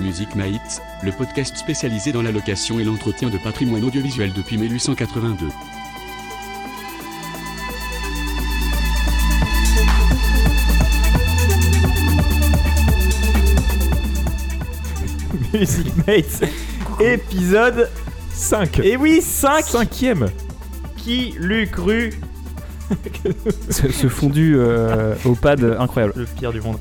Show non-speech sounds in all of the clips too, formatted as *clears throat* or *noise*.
Music Mates, le podcast spécialisé dans la location et l'entretien de patrimoine audiovisuel depuis 1882. *laughs* Music Mates, épisode 5 Et oui, 5 Cinquième Qui l'eût cru ce, ce fondu euh, au pad incroyable. Le pire du monde.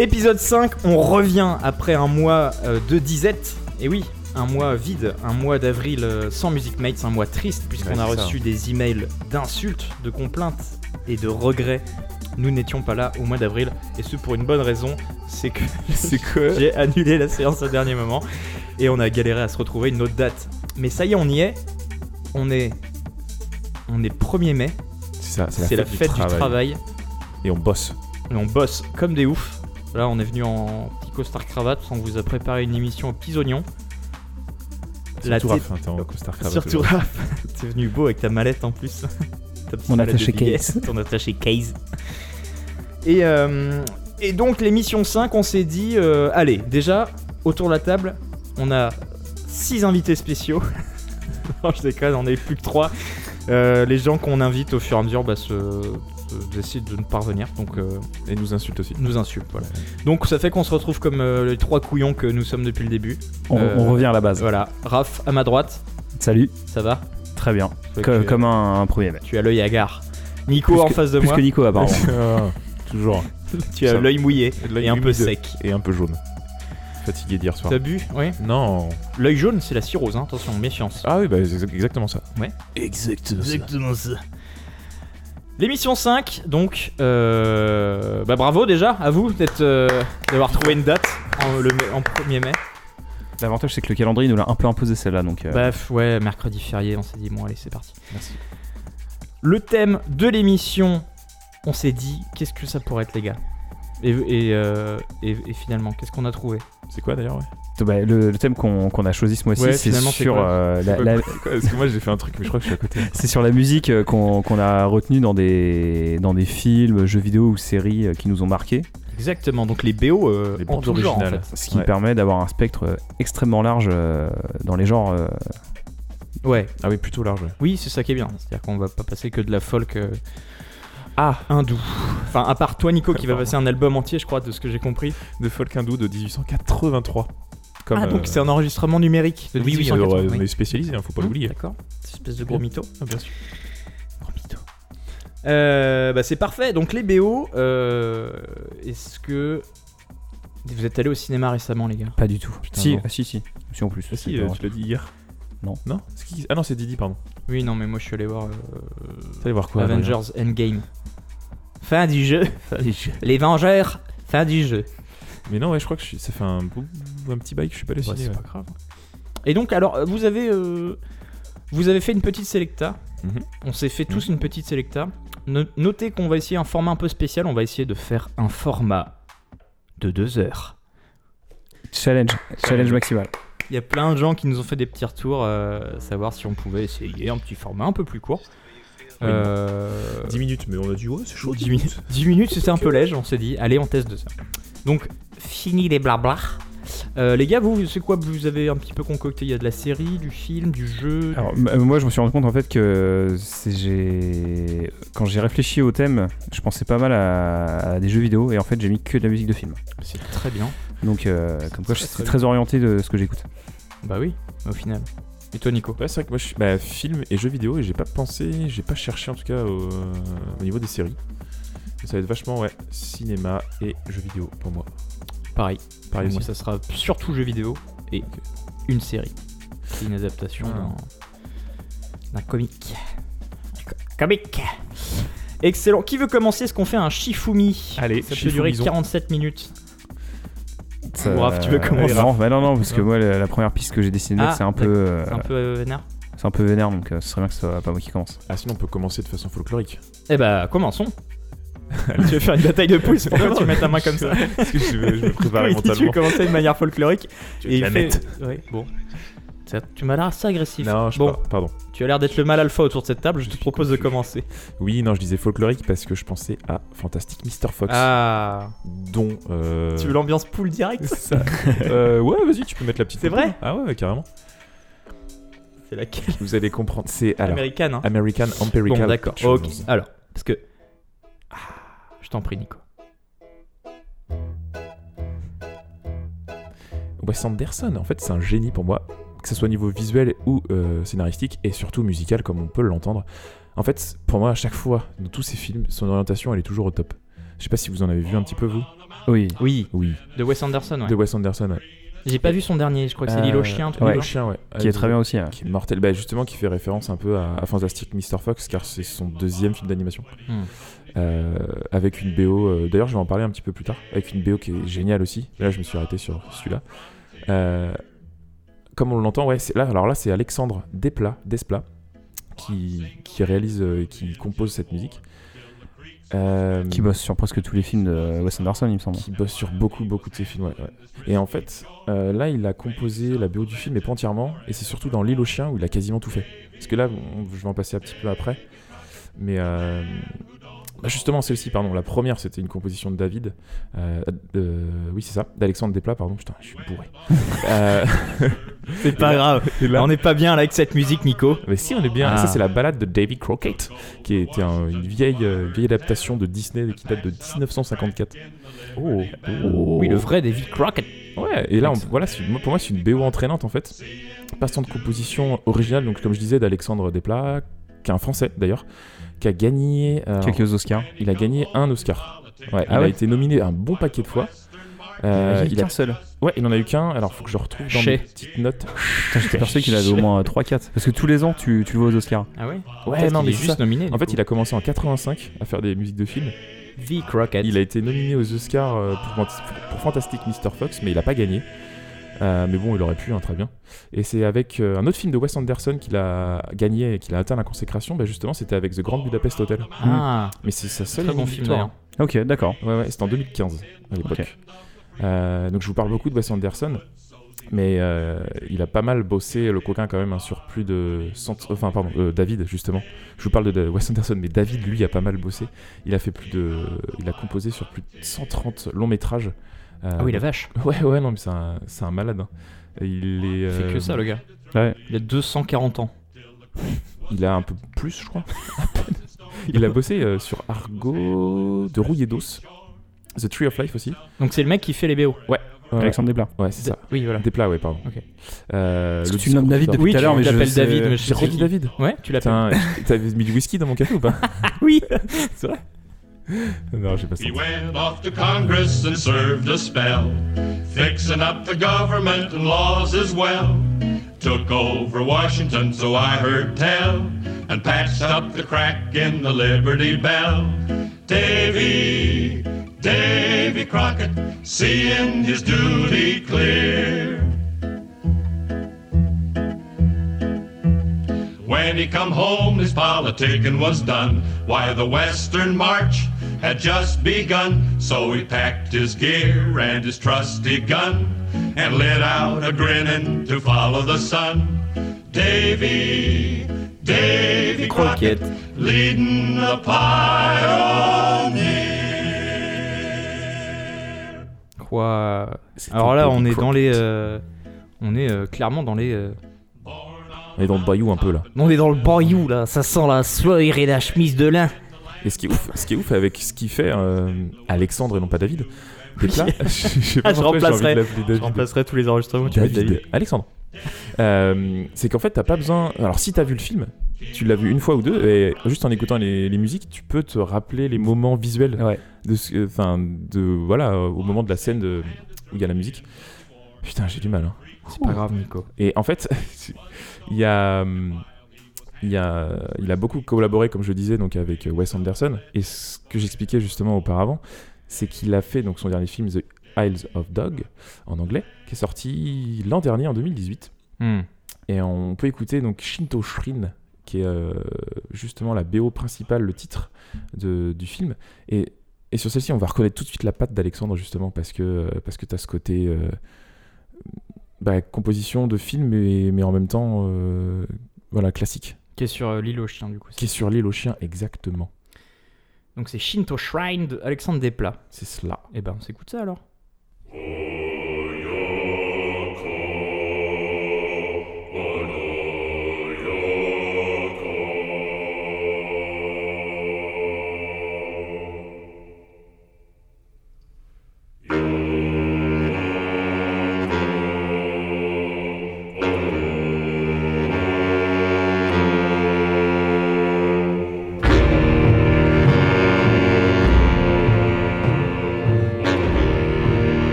Épisode 5, on revient après un mois euh, de disette. Et oui, un mois vide, un mois d'avril euh, sans Music Mates, un mois triste puisqu'on Ouais, a ça. reçu des emails d'insultes, de complaintes et de regrets. Nous n'étions pas là au mois d'avril et ce pour une bonne raison, c'est que *laughs* *laughs* j'ai annulé la séance au dernier moment et on a galéré à se retrouver une autre date. Mais ça y est, on y est. On est on est 1er mai, C'est ça, c'est la fête du travail. Et on bosse. Et on bosse comme des oufs. Là, on est venu en petit costard cravate. On vous a préparé une émission aux petits oignons. La Surtout tête- Raph, hein, t'es en costard cravate. Surtout Raph, *laughs* t'es venu beau avec ta mallette en plus. *laughs* Ta petite Mon mallette attaché de billets. case. Ton attaché case. Et, euh, et donc, l'émission 5, on s'est dit euh, allez, déjà, autour de la table, on a 6 invités spéciaux. *laughs* non, je déconne, on n'est plus que 3. les gens qu'on invite au fur et à mesure bah, se, se- décident de ne pas revenir. Donc, euh, Et nous insulte aussi. nous insultent. Voilà. Donc ça fait qu'on se retrouve comme euh, les trois couillons que nous sommes depuis le début. On, Euh, on revient à la base. Voilà. Raph à ma droite, Salut, ça va? Très bien. Ouais, comme un, un premier mec. tu as l'œil hagard. Nico Plus en que- face de Plus moi, que Nico apparemment. *laughs* Ah, Toujours. *laughs* tu as l'œil mouillé L'œil et un peu sec. Et un peu jaune. Fatigué d'hier soir. T'as bu? Oui. Non. L'œil jaune, c'est la cirrhose, hein. attention, méfiance. Ah oui, bah c'est exactement ça. Exactement. Exactement ça. L'émission 5, donc, euh, bah bravo déjà à vous d'être, euh, d'avoir trouvé une date en, le, en 1er mai. L'avantage c'est que le calendrier nous l'a un peu imposé celle-là donc. euh, Bref, ouais, mercredi férié, on s'est dit, bon, allez, c'est parti. Merci. Le thème de l'émission, on s'est dit, qu'est-ce que ça pourrait être, les gars? Et, et, euh, et- et finalement, qu'est-ce qu'on a trouvé? C'est quoi d'ailleurs ouais? Bah, le, le thème qu'on a choisi ce mois-ci Ouais, c'est sur euh, la- Parce que moi j'ai fait un truc, mais je crois que je suis à côté. *laughs* c'est sur la musique euh, qu'on a retenu dans des dans des films, jeux vidéo ou séries euh, qui nous ont marqué, Exactement, donc les BO euh, Les en bandes tout genre, en originales. fait. ce qui Ouais. permet d'avoir un spectre extrêmement large euh, dans les genres. euh, Ouais, Ah oui, plutôt large. oui, c'est ça qui est bien. C'est-à-dire qu'on va pas passer que de la folk euh, Ah hindou. Enfin, à part toi, Nico, qui va passer un album entier, je crois, de ce que j'ai compris. De folk hindou de 1883. Comme, ah, donc euh, c'est un enregistrement numérique de Oui, oui, 1880, alors, euh, oui. on est spécialisé, hein, faut pas Hum, l'oublier. D'accord, cette espèce de gros mytho. Ah, bien sûr. Gros mytho. Euh, bah c'est parfait. Donc les BO, euh, est-ce que vous êtes allé au cinéma récemment, les gars? Pas du tout. Putain, si, ah, si, si, si en plus. Ah si, euh, tu l'as dit hier. Non. Non? Qui Ah non, c'est Didi, pardon. Oui, non, mais moi je suis allé voir euh, T'es allé voir quoi Avengers Endgame. *laughs* Fin du jeu. Les Vengeurs. Fin du jeu. Mais non, ouais, je crois que je suis- ça fait un, petit bail que je suis pas allé au Ouais, ciné. c'est ouais. pas grave. Et donc, alors, vous avez, euh, vous avez fait une petite selecta. Mhm. On s'est fait tous une petite selecta. No- notez qu'on va essayer un format un peu spécial. On va essayer de faire un format de deux heures. Challenge, challenge maximal. Il y a plein de gens qui nous ont fait des petits retours, euh, savoir si on pouvait essayer un petit format un peu plus court. Euh, 10 minutes, mais on a dit, ouais, c'est chaud. 10 minutes. 10 minutes, c'était un peu léger, on s'est dit, allez, on teste de ça. Donc, fini les blabla. Euh, les gars, vous, c'est quoi Vous avez un petit peu concocté Il y a de la série, du film, du jeu Alors, euh, moi, je me suis rendu compte en fait que c'est- j'ai quand j'ai réfléchi au thème, je pensais pas mal à, à des jeux vidéo et en fait j'ai mis que de la musique de film. C'est très bien. Donc, euh, comme quoi, Très, c'est très très orienté de ce que j'écoute. Bah oui, au final. Et toi, Nico? Ouais, c'est vrai que moi, je suis bah, film et jeux vidéo et j'ai pas pensé, j'ai pas cherché en tout cas au, au niveau des séries. Ça va être vachement, ouais, cinéma et jeux vidéo pour moi. Pareil. Pareil Moi, aussi. ça sera surtout jeux vidéo et une série. C'est une adaptation Ah. d'un- d'un comique. Co- Comique Excellent. Qui veut commencer? Est-ce qu'on fait un Shifumi? Allez, Ça peut durer Shifumison. 47 minutes. Ça- Raph, tu veux commencer? Non, bah non, non, parce que moi, la, la première piste que j'ai décidé Ah, c'est un peu, euh, C'est un peu euh, vénère c'est un peu vénère, donc euh, ce serait bien que ce soit pas moi qui commence. Ah, sinon on peut commencer de façon folklorique. Eh bah, commençons. *laughs* tu veux faire une bataille de pouces Pourquoi tu mets ta main comme ça *laughs* Parce que je, veux- je me préparais Oui, Tu veux mentalement. commencer de manière folklorique Tu veux et la fait- mettre. Ouais, bon. Tu m'as l'air assez agressif. Non, je bon, par- pardon. tu as l'air d'être le mal alpha autour de cette table. Je te propose de commencer. Oui, non, je disais folklorique parce que je pensais à Fantastic Mr. Fox, Ah. dont. euh, Tu veux l'ambiance pool direct ça- Euh, ouais, vas-y, tu peux mettre la petite. C'est vrai Ah ouais, carrément. C'est laquelle Vous allez comprendre. C'est Américaine, hein American Empirical. Bon, d'accord. Ok. Alors, parce que. Je t'en prie, Nico. Wes Anderson, en fait, c'est un génie pour moi, que ce soit au niveau visuel ou euh, scénaristique, et surtout musical, comme on peut l'entendre. En fait, pour moi, à chaque fois, dans tous ces films, son orientation, elle est toujours au top. Je sais pas si vous en avez vu un petit peu, vous? Oui. Oui, Oui. de Wes Anderson, ouais. De Wes Anderson, ouais. J'ai pas vu son dernier, je crois que c'est L'île aux chiens, un truc L'île du aux genre. chiens, ouais. Qui est très bien aussi. hein. Qui est mortel. Bah, justement, qui fait référence un peu à, à Fantastic Mr. Fox, car c'est son deuxième film d'animation. Hmm. Euh, avec une BO. euh, D'ailleurs, je vais en parler un petit peu plus tard. Avec une BO qui est géniale aussi. Là, je me suis arrêté sur celui-là. Euh, comme on l'entend, ouais, c'est là. Alors là, c'est Alexandre Desplat, Desplat qui, qui réalise euh, et qui compose cette musique. Euh, Qui bosse sur presque tous les films de Wes Anderson, il me semble. qui bosse sur beaucoup beaucoup de ses films. ouais, ouais. Et en fait, euh, là, il a composé la BO du film, mais pas entièrement. Et c'est surtout dans L'île aux chiens où il a quasiment tout fait. Parce que là, on- je vais en passer un petit peu après. Mais euh, bah, justement, celle-ci, pardon, la première, c'était une composition de David. euh, de- oui, c'est ça, d'Alexandre Desplat, pardon. Putain, je suis bourré. *laughs* Euh, C'est pas grave. là- On n'est pas bien là avec cette musique, Nico. mais si, on est bien. Ah. Ça, c'est la balade de Davy Crockett, qui était un- une vieille, euh, vieille adaptation de Disney qui date de 1954. Oh. Oui, le vrai David Crockett. Ouais, et là, on- voilà, pour moi, c'est une BO entraînante en fait. Pas tant de composition originale, donc comme je disais, d'Alexandre Desplat, qui est un français d'ailleurs, qui a gagné. alors, Quelques Oscars. Il a gagné un Oscar. Ouais, il Ah a ouais été nominé un bon paquet de fois. Euh, il il a, qu'un seul. ouais, il en a eu qu'un. Alors, faut que je retrouve dans Chez. mes petites notes. Putain, J'étais persuadé qu'il avait au moins 3-4. Parce que tous les ans, tu, tu le vois aux Oscars. Ah ouais Ouais, non, mais il est juste ça. nominé. En fait, il a commencé en 85 à faire des musiques de films. V Crockett. Il a été nominé aux Oscars euh, pour, pour Fantastic Mr. Fox, mais il a pas gagné. Euh, mais bon, il aurait pu, hein, très bien. Et c'est avec euh, un autre film de Wes Anderson qu'il a gagné et qu'il a atteint la consécration. Bah justement, c'était avec The Grand Budapest Hotel. Ah, Mais c'est sa seule très bon victoire, film d'ailleurs. Ok, d'accord. Ouais, ouais, c'était en 2015 à l'époque. Euh, donc je vous parle beaucoup de Wes Anderson. Mais euh, il a pas mal bossé, le coquin, quand même, hein, sur plus de. 100 Enfin, pardon, euh, David, justement. Je vous parle de, de Wes Anderson, mais David, lui, a pas mal bossé. Il a fait plus de. Il a composé sur plus de 130 longs métrages. Euh, Ah oui, la vache. *laughs* Ouais, ouais, non, mais c'est un, c'est un malade. hein. Il est. Il fait euh, que ça, le gars. Ouais. Il a 240 ans. Il a un peu plus, je crois. À *laughs* peine. il a bossé euh, sur Argo de Rouille et d'Os. The Tree of Life aussi. Donc c'est le mec qui fait les BO. Ouais, Alexandre Desplat. ouais c'est ça. Oui, voilà. Des plats, ouais, pardon. Ok. Euh, Parce que tu nommes discours David de- depuis Oui, tout à tu l'heure, mais je l'appelles sais- David, mais je J'ai sais redit qui. David. Ouais, tu l'appelles. Putain, t'avais mis du whisky dans mon café ou pas *laughs* Oui. C'est vrai Non, j'ai pas He went off to Congress and served a spell, fixing up the government and laws as well. Took over Washington, so I heard tell, and patched up the crack in the Liberty Bell. Davy, Davy Crockett, seeing his duty clear. When he come home, his politicking was done. Why, the Western March had just begun. So he packed his gear and his trusty gun and lit out a grinning to follow the sun. Davy, Davy Crockett, leading the pioneer. Quoi? Alors là, on est dans les. euh, On est euh, clairement dans les. On est dans le bayou un peu là. On est dans le bayou là, ça sent la soie et la chemise de lin. Et ce qui est ouf, ce qui est ouf avec ce qu'il fait euh, Alexandre et non pas David. Des plats. *laughs* je sais pas Ah, je remplacerai. Je tous les enregistrements. tu David. Alexandre. Euh, c'est qu'en fait, t'as pas besoin. Alors, si t'as vu le film, tu l'as vu une fois ou deux, et juste en écoutant les, les musiques, tu peux te rappeler les moments visuels Ouais. de ce, enfin, de voilà, au moment de la scène de, où il y a la musique. Putain, j'ai du mal. Hein. C'est pas grave, Nico. Et en fait, *laughs* il y a, hum, il a, il a beaucoup collaboré, comme je disais, donc avec euh, Wes Anderson. Et ce que j'expliquais justement auparavant, c'est qu'il a fait donc son dernier film The Isles of Dog en anglais, qui est sorti l'an dernier en 2018. Hmm. Et on peut écouter donc Shinto Shrin, qui est euh, justement la BO principale, le titre de- du film. Et, et sur celle-ci, on va reconnaître tout de suite la patte d'Alexandre, justement, parce que, euh, parce que tu as ce côté. euh, bah, composition de film, mais, mais en même temps, euh, voilà, classique. Qui est sur euh, l'île aux chiens, du coup. Qui est sur l'île aux chiens, exactement. Donc c'est Shinto Shrine de Alexandre Desplat. C'est cela. Eh ben, on s'écoute ça alors.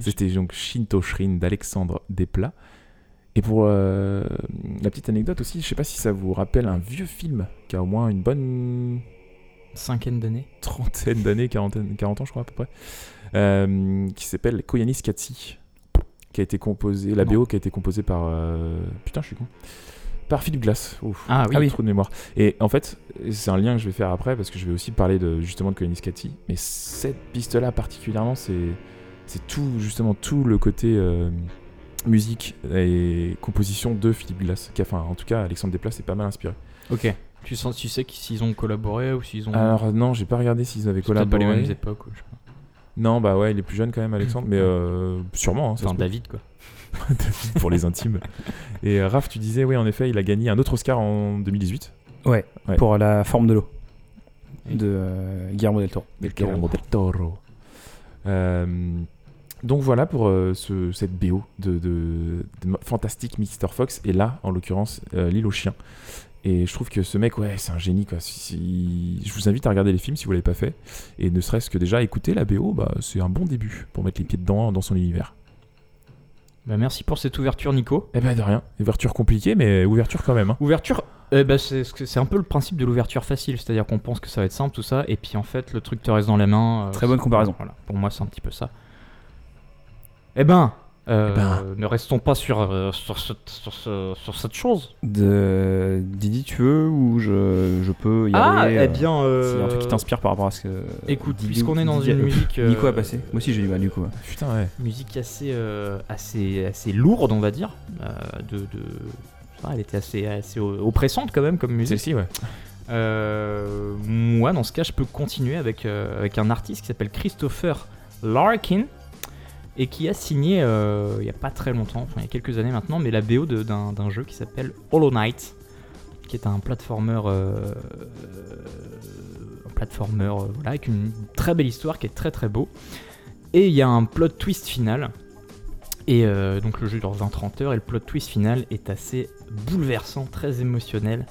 C'était donc Shinto Shrine d'Alexandre Desplat. Et pour euh, la petite anecdote aussi, je sais pas si ça vous rappelle un vieux film qui a au moins une bonne Cinquaine d'années. trentaine d'années, quarantaine, 40 ans je crois à peu près, euh, qui s'appelle Koyanis Katsi, qui a été composé, la. BO qui a été composée par, euh, putain je suis con, par Philippe Glass. Ouf. Ah oui. Ah oui, trop de mémoire. Et en fait, c'est un lien que je vais faire après parce que je vais aussi parler de justement de Koyanis Katsi. Mais cette piste-là particulièrement, c'est c'est tout justement tout le côté euh, musique et composition de Philippe Glass. Enfin, en tout cas, Alexandre Desplat c'est pas mal inspiré. Ok. Tu, sens, tu sais que- s'ils ont collaboré ou s'ils ont. Alors non, j'ai pas regardé s'ils avaient peut-être pas collaboré. les mêmes époques. je sais pas. Non, bah ouais, il est plus jeune quand même, Alexandre, mais euh, sûrement. hein, Enfin. David quoi. *laughs* David pour les intimes. Et euh, Raph, tu disais, oui, en effet, il a gagné un autre Oscar en 2018. Ouais, Ouais. pour la forme de l'eau de euh, Guillermo del Toro. Guillermo del Toro. Donc voilà pour euh, ce- cette BO de, de, de fantastique Mr. Fox. Et là, en l'occurrence, euh, L'île aux chiens. Et je trouve que ce mec, ouais, c'est un génie. Quoi. Si- si- Je vous invite à regarder les films si vous l'avez pas fait. Et ne serait-ce que déjà écouter la BO, bah, c'est un bon début pour mettre les pieds dedans dans son univers. Bah, merci pour cette ouverture, Nico. Eh ben de rien. Ouverture compliquée, mais ouverture quand même. hein. Ouverture, eh ben, c'est ce que- c'est un peu le principe de l'ouverture facile, c'est-à-dire qu'on pense que ça va être simple tout ça, et puis en fait le truc te reste dans les mains. euh, Très bonne comparaison. Voilà, pour moi c'est un petit peu ça. Eh ben, euh, Eh ben. ne restons pas sur, euh, sur, cette, sur, ce- sur cette chose. De... Didi, tu veux ou je, je peux y Ah, aller eh euh, bien, S'il y a un truc qui euh, t'inspire par rapport à ce que. écoute, puisqu'on est dans Didi- une musique, euh, Nico a passé. Moi aussi j'ai du mal du coup. Putain, ouais. musique assez, euh, assez, assez lourde, on va dire, euh, de, de... ça, elle était assez, assez oppressante quand même comme musique. Celle-ci, ouais. Euh, moi, dans ce cas, je peux continuer avec, euh, avec un artiste qui s'appelle Christopher Larkin et qui a signé euh, il n'y a pas très longtemps, enfin il y a quelques années maintenant, mais la BO d'un jeu qui s'appelle Hollow Knight, qui est un platformer, euh, un euh, voilà, avec une très belle histoire qui est très très beau. Et il y a un plot twist final. Et donc le jeu dure 20-30 heures et le plot twist final est assez bouleversant, très émotionnel.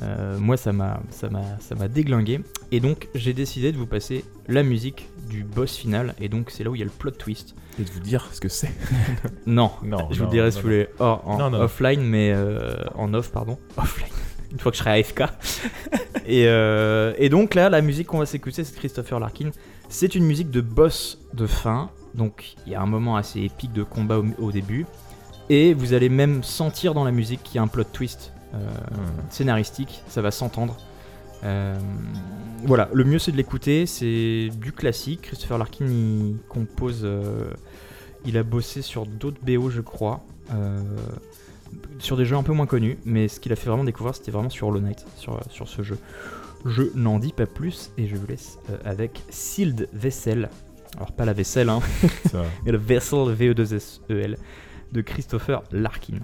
Euh, moi, ça m'a, ça m'a, ça m'a déglingué. Et donc, j'ai décidé de vous passer la musique du boss final. Et donc, c'est là où il y a le plot twist. Et de vous dire ce que c'est. *laughs* Non, Non, je non, vous dirai si vous voulez hors- en offline, mais euh, en off, pardon. Offline. Une fois que je serai AFK. *laughs* et, euh, et donc là, la musique qu'on va s'écouter, c'est Christopher Larkin. C'est une musique de boss de fin. Donc, il y a un moment assez épique de combat au, au début. Et vous allez même sentir dans la musique qu'il y a un plot twist euh, scénaristique, ça va s'entendre. Euh, voilà, le mieux c'est de l'écouter, c'est du classique. Christopher Larkin il compose, euh, il a bossé sur d'autres BO je crois, sur des jeux un peu moins connus, mais ce qu'il a fait vraiment découvrir c'était vraiment sur Hollow Knight, sur, sur ce jeu. Je n'en dis pas plus et je vous laisse avec Sealed Vessel. Alors pas la vaisselle, hein, *laughs* mais le Vessel V-E-2-S-E-L de Christopher Larkin.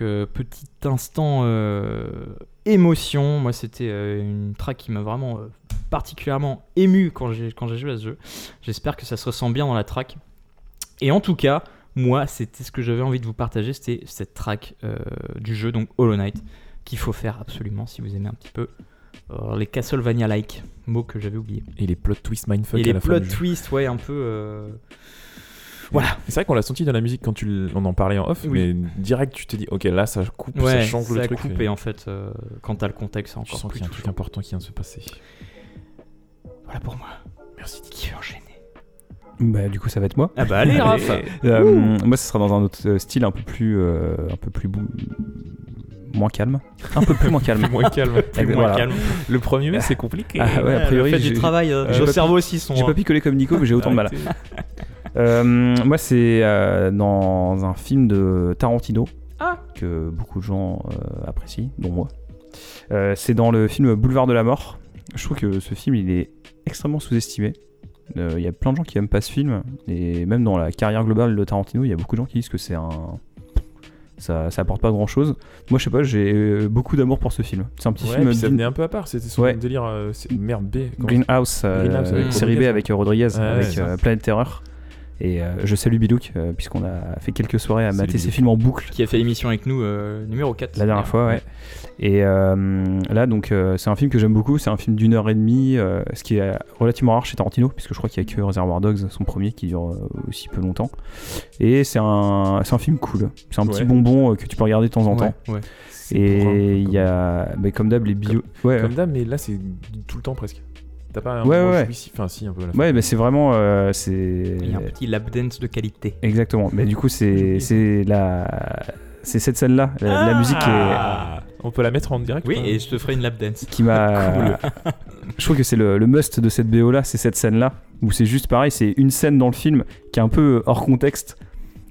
Donc petit instant euh, émotion. Moi, c'était euh, une track qui m'a vraiment euh, particulièrement ému quand j'ai quand j'ai joué à ce jeu. J'espère que ça se ressent bien dans la track. Et en tout cas, moi, c'était ce que j'avais envie de vous partager, c'était cette track euh, du jeu, donc Hollow Knight, qu'il faut faire absolument si vous aimez un petit peu euh, les Castlevania-like, mot que j'avais oublié. Et les plot twist mindfuck Et à les la plot twists, ouais, un peu. euh, Voilà. C'est vrai qu'on l'a senti dans la musique quand tu on en parlait en off, Oui. mais direct tu t'es dit ok là ça coupe, ça Ouais, change ça le truc. coupe et et en fait, euh, quand t'as le contexte, c'est tu encore sens plus qu'il y a un truc important qui vient de se passer. Voilà pour moi. Merci. Qui veut enchaîner Bah, du coup, ça va être moi. Ah bah allez, *laughs* Raph Euh, moi, ce sera dans un autre euh, style un peu plus, euh, un peu plus bou- moins calme, un peu plus moins calme. *laughs* Moins calme. *laughs* Plus moins Voilà. calme. Le premier mai c'est compliqué. Ah ouais, a priori, Faites du j'ai- travail. euh, j'ai Nos pas cerveaux aussi sont. J'ai pas picolé comme Nico, mais j'ai autant de mal. Euh, moi, c'est euh, dans un film de Tarantino Ah. que beaucoup de gens euh, apprécient, dont moi. Euh, c'est dans le film Boulevard de la Mort. Je trouve que ce film, il est extrêmement sous-estimé. Euh, Il y a plein de gens qui aiment pas ce film, et même dans la carrière globale de Tarantino, il y a beaucoup de gens qui disent que c'est un. Ça, ça apporte pas grand chose. Moi, je sais pas, j'ai beaucoup d'amour pour ce film. C'est un petit Ouais, film ça venait un peu à part, c'était son Ouais. délire. euh, merde B. Greenhouse, euh, Greenhouse avec série B Rodriguez, avec Rodriguez, Ouais, avec ouais, euh, Planète Terreur. Et euh, je salue Bilouk, euh, puisqu'on a fait quelques soirées à Salut mater ses films en boucle Qui a fait l'émission avec nous, euh, numéro 4. la dernière fois, ouais. Et euh, là, donc, euh, c'est un film que j'aime beaucoup. C'est un film d'une heure et demie, euh, ce qui est relativement rare chez Tarantino, puisque je crois qu'il y a que Reservoir Dogs, son premier, qui dure euh, aussi peu longtemps. Et c'est un, c'est un film cool. C'est un petit bonbon euh, que tu peux regarder de temps en temps. Ouais, ouais. Et il comme- y a, bah, comme d'hab, les bio. Ouais, Comme d'hab, mais là c'est tout le temps presque. T'as pas un Ouais, ouais. jouissif- Enfin si un peu à la fin. ouais, mais c'est vraiment, euh, c'est. Il y a un petit lap dance de qualité. Exactement. Mais du coup, c'est c'est la c'est cette scène là. La, la musique est Ah, on peut la mettre en direct. Oui, ou pas et je te ferai une lap dance. qui m'a. *laughs* je trouve que c'est le, le must de cette BO là, c'est cette scène là où c'est juste pareil, c'est une scène dans le film qui est un peu hors contexte.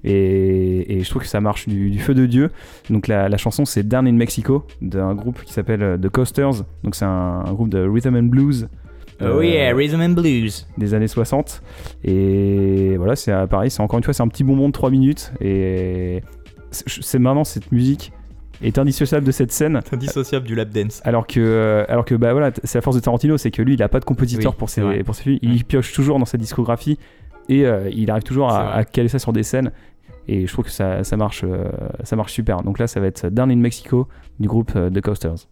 Et, et je trouve que ça marche du, du feu de Dieu. Donc la, la chanson c'est Down in Mexico d'un groupe qui s'appelle euh, The Coasters. Donc c'est un, un groupe de rhythm and blues. Oh euh, yeah, Rhythm and Blues. des années 60 et voilà c'est pareil c'est encore une fois c'est un petit bonbon de 3 minutes. Et c'est cette musique est indissociable de cette scène. C'est indissociable du lap dance. alors que euh, alors que bah voilà c'est la force de Tarantino c'est que lui il a pas de compositeur Oui, pour ses vrai. pour ses films. Il pioche toujours dans sa discographie et euh, il arrive toujours à, à caler ça sur des scènes. Et je trouve que ça, ça marche euh, ça marche super. Donc là ça va être Down in Mexico du groupe euh, The Coasters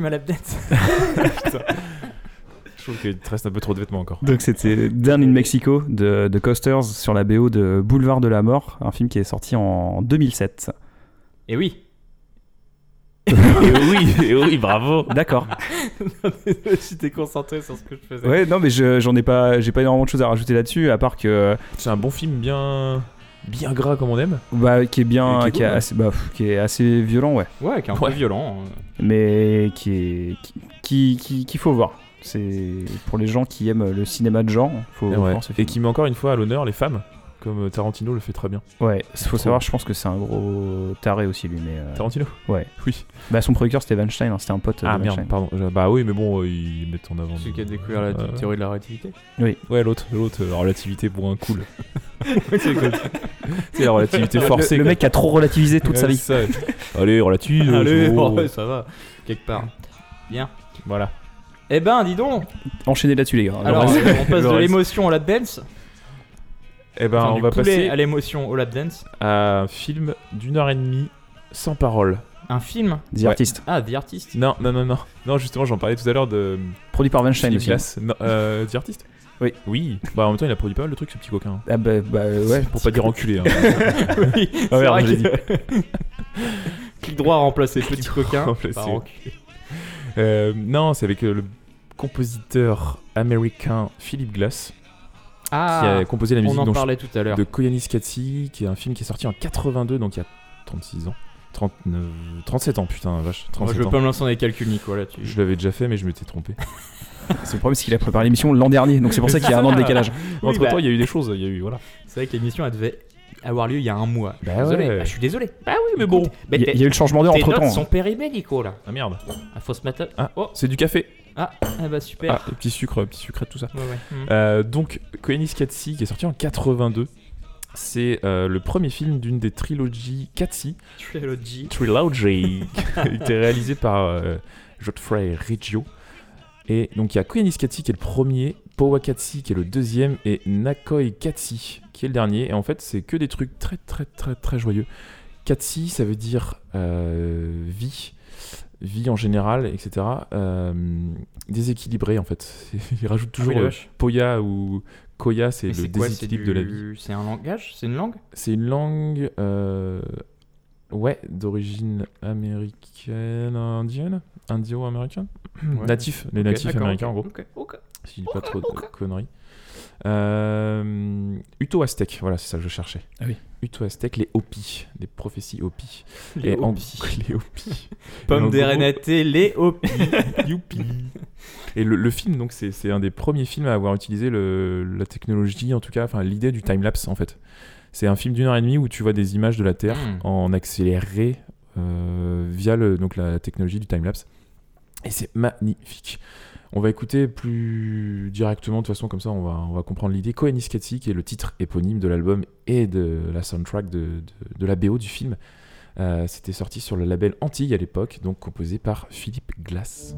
Mal à la tête *laughs* Je trouve qu'il te reste un peu trop de vêtements encore. Donc c'était Down in Mexico de, de Coasters sur la BO de Boulevard de la Mort, un film qui est sorti en 2007. Et oui. *laughs* oui, oui, bravo. D'accord. *laughs* J'étais concentré sur ce que je faisais. Ouais, non, mais je- j'en ai pas, j'ai pas énormément de choses à rajouter là-dessus, à part que C'est un bon film bien, bien gras comme on aime. bah, qui est bien, qui est qui, est cool, ouais. assez, bah, pff, qui est assez violent, ouais, Ouais, qui est un Ouais. peu violent. hein. mais qui est, qui, qui, faut voir. C'est pour les gens qui aiment le cinéma de genre, faut Et, ouais. voir ce Et qui met encore une fois à l'honneur les femmes, comme Tarantino le fait très bien. Ouais, faut Trop. savoir, je pense que c'est un gros taré aussi lui, mais euh, Tarantino ouais. Oui. Bah son producteur c'était Weinstein, hein, c'était un pote. Ah de merde, Weinstein. pardon. Bah oui, mais bon, euh, ils mettent en avant. Celui qui a découvert la Euh, théorie de la relativité. Ouais, l'autre, l'autre, euh, relativité pour un cool. *laughs* c'est comme- *laughs* c'est la relativité forcée. le, mec a trop relativisé toute sa vie. ça. Allez, relativise. *laughs* Allez, oh. ouais, ça va. Quelque part. Bien. Voilà. Eh ben, dis donc. Enchaînez là-dessus les gars. Alors, on passe le de l'émotion au lap dance. Eh ben, Enfin, on du va passer à l'émotion au lap dance. à un film d'une heure et demie sans parole. Un film. The Ouais. Artist, Ah, The Artist. Non, non, non, non. Non, justement, j'en parlais tout à l'heure de produit par Weinstein aussi. Non, euh, The Artist Oui. Oui. Bah, en même temps, il a produit pas mal de trucs, ce petit coquin. Ah bah, bah, ouais. Pour pas dire enculé. Hein. *laughs* oui, c'est Ah, merde, vrai je que- *laughs* Clic droit remplacé, petit coquin. Euh, non, c'est avec euh, le compositeur américain Philip Glass qui Ah, a composé la on musique en dont- parlait tout à l'heure. de Koyanis Katsi, qui est un film qui est sorti en 82, donc il y a 36 ans. 39, 37 ans, putain, vache. Moi, 37 je veux ans. pas me lancer dans les calculs, Nico, là-dessus. Je l'avais déjà fait, mais je m'étais trompé. *laughs* C'est le problème, c'est qu'il a préparé l'émission l'an dernier, donc c'est pour *laughs* ça qu'il y a un an de décalage. Oui, Entre temps, bah. il y a eu des choses, il y a eu, voilà. C'est vrai que l'émission, elle devait avoir lieu il y a un mois. Je suis Bah désolé. ouais. Bah, je suis désolé. Bah oui, mais bon. Mais Il y, a- tes- il y a eu le changement d'heure tes entre notes temps. sont périmées, Nico, là. Ah merde. Ah, faut se mettre. Ah, Oh, c'est du café. Ah, ah bah super. Ah, et petit sucre, petit sucré, tout ça. Ouais, ouais. Hmm. Euh, donc, Koyanis Katsi, qui est sorti en 82. C'est euh, le premier film d'une des trilogies Katsi. Trilogy. Trilogy, qui a été réalisé par euh, Godfrey Riggio. Et donc il y a Koyanis Katsi qui est le premier, Powa Katsi qui est le deuxième et Nakoi Katsi qui est le dernier. Et en fait, c'est que des trucs très très très très joyeux. Katsi, ça veut dire euh, vie, vie en général, etc. Euh, déséquilibré en fait. *laughs* Il rajoute toujours oui, la euh. Poya ou Koya, c'est le quoi, déséquilibre du- de la vie. C'est un langage? C'est une langue? C'est une langue, euh, ouais, d'origine américaine, indienne, indio-américaine, Ouais. natif, les natifs américains en gros. ok, ok. Si je dis pas trop de conneries. Euh, Uto-Aztèque, voilà, c'est ça que je cherchais. Ah oui. Uto-Aztèque, les Hopi, les prophéties Hopi. Les Et en- Hopi. *laughs* les Hopi. *laughs* Pomme des gros- Renaté, les Hopi. *laughs* Youpi. Et le, le film, donc, c'est un des premiers films à avoir utilisé le- la technologie, en tout cas, enfin, l'idée du time-lapse, en fait. C'est un film d'une heure et demie où tu vois des images de la Terre Mm. en accéléré euh, via le- donc, la technologie du time-lapse. Et c'est magnifique. On va écouter plus directement, de toute façon, comme ça on va, on va comprendre l'idée. Koenis Katsi, qui est le titre éponyme de l'album et de la soundtrack de la BO du film. Euh, C'était sorti sur le label Antilles à l'époque, donc composé par Philippe Glass.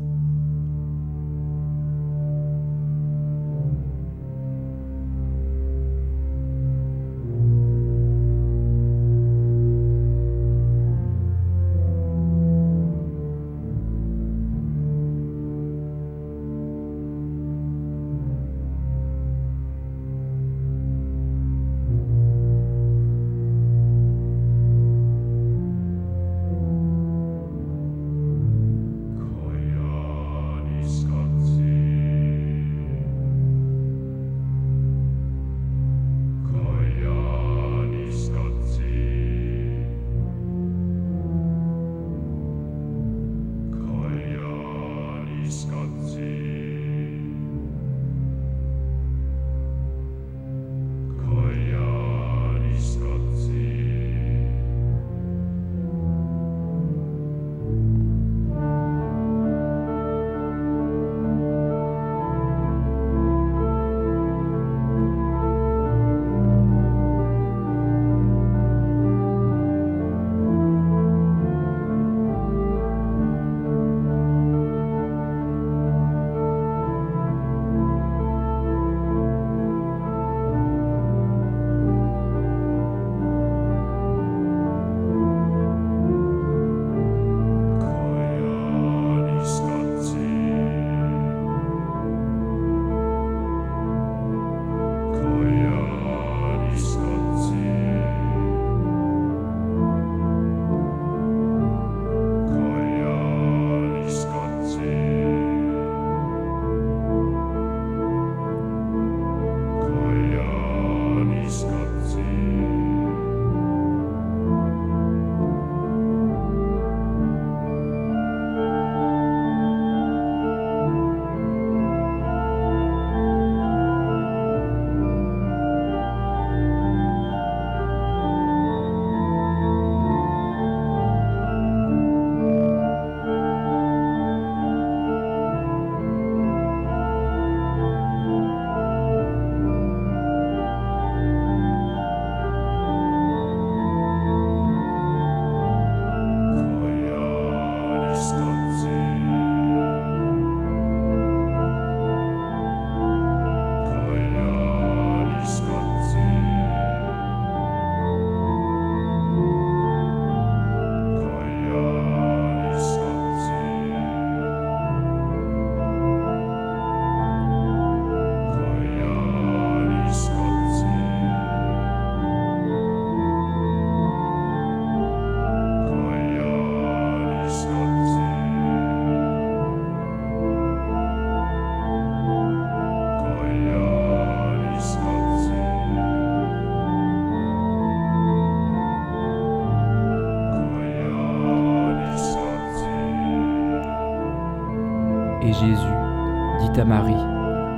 À Marie.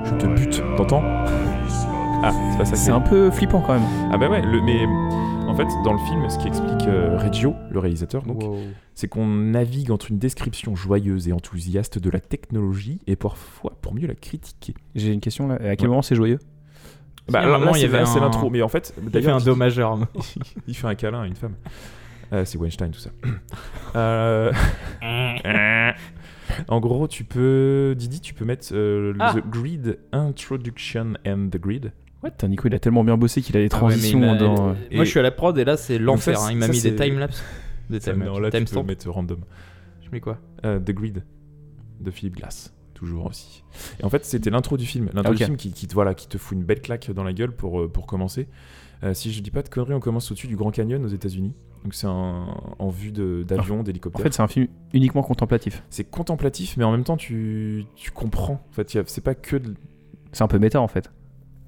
Je te bute, t'entends? Ah, c'est pas ça. que C'est un peu flippant quand même. Ah bah ouais, le, mais en fait, dans le film, ce qui explique euh, Reggio, le réalisateur, donc, Wow. c'est qu'on navigue entre une description joyeuse et enthousiaste de la technologie et parfois pour mieux la critiquer. J'ai une question là. À quel Ouais. moment c'est joyeux? Bah, à un alors, moment, là, il y c'est avait là, c'est un- l'intro, mais en fait, Il fait un *laughs* do majeur. il fait un câlin à une femme. Euh, c'est Weinstein, tout ça. *laughs* Euh, *laughs* en gros, tu peux, Didi, tu peux mettre euh, Ah. The Grid Introduction and the Grid. Putain, Nico, il a tellement bien bossé qu'il a les Ah ouais, transitions dans. euh, Et- Moi, je suis à la prod et là, c'est l'enfer. hein. Il m'a mis des timelapses. Des timelapses. non, là, tu peux mettre random. Je mets quoi? Euh, The Grid de Philippe Glass, toujours aussi. Et en fait, c'était l'intro du film. L'intro du film qui, qui te, voilà, qui te fout une belle claque dans la gueule pour, pour commencer. Euh, si je dis pas de conneries, on commence au-dessus du Grand Canyon aux États-Unis. Donc c'est un- en vue d'avion, En d'hélicoptère. fait, c'est un film uniquement contemplatif. c'est contemplatif, mais en même temps, tu, tu comprends. En fait, c'est pas que de... C'est un peu méta en fait.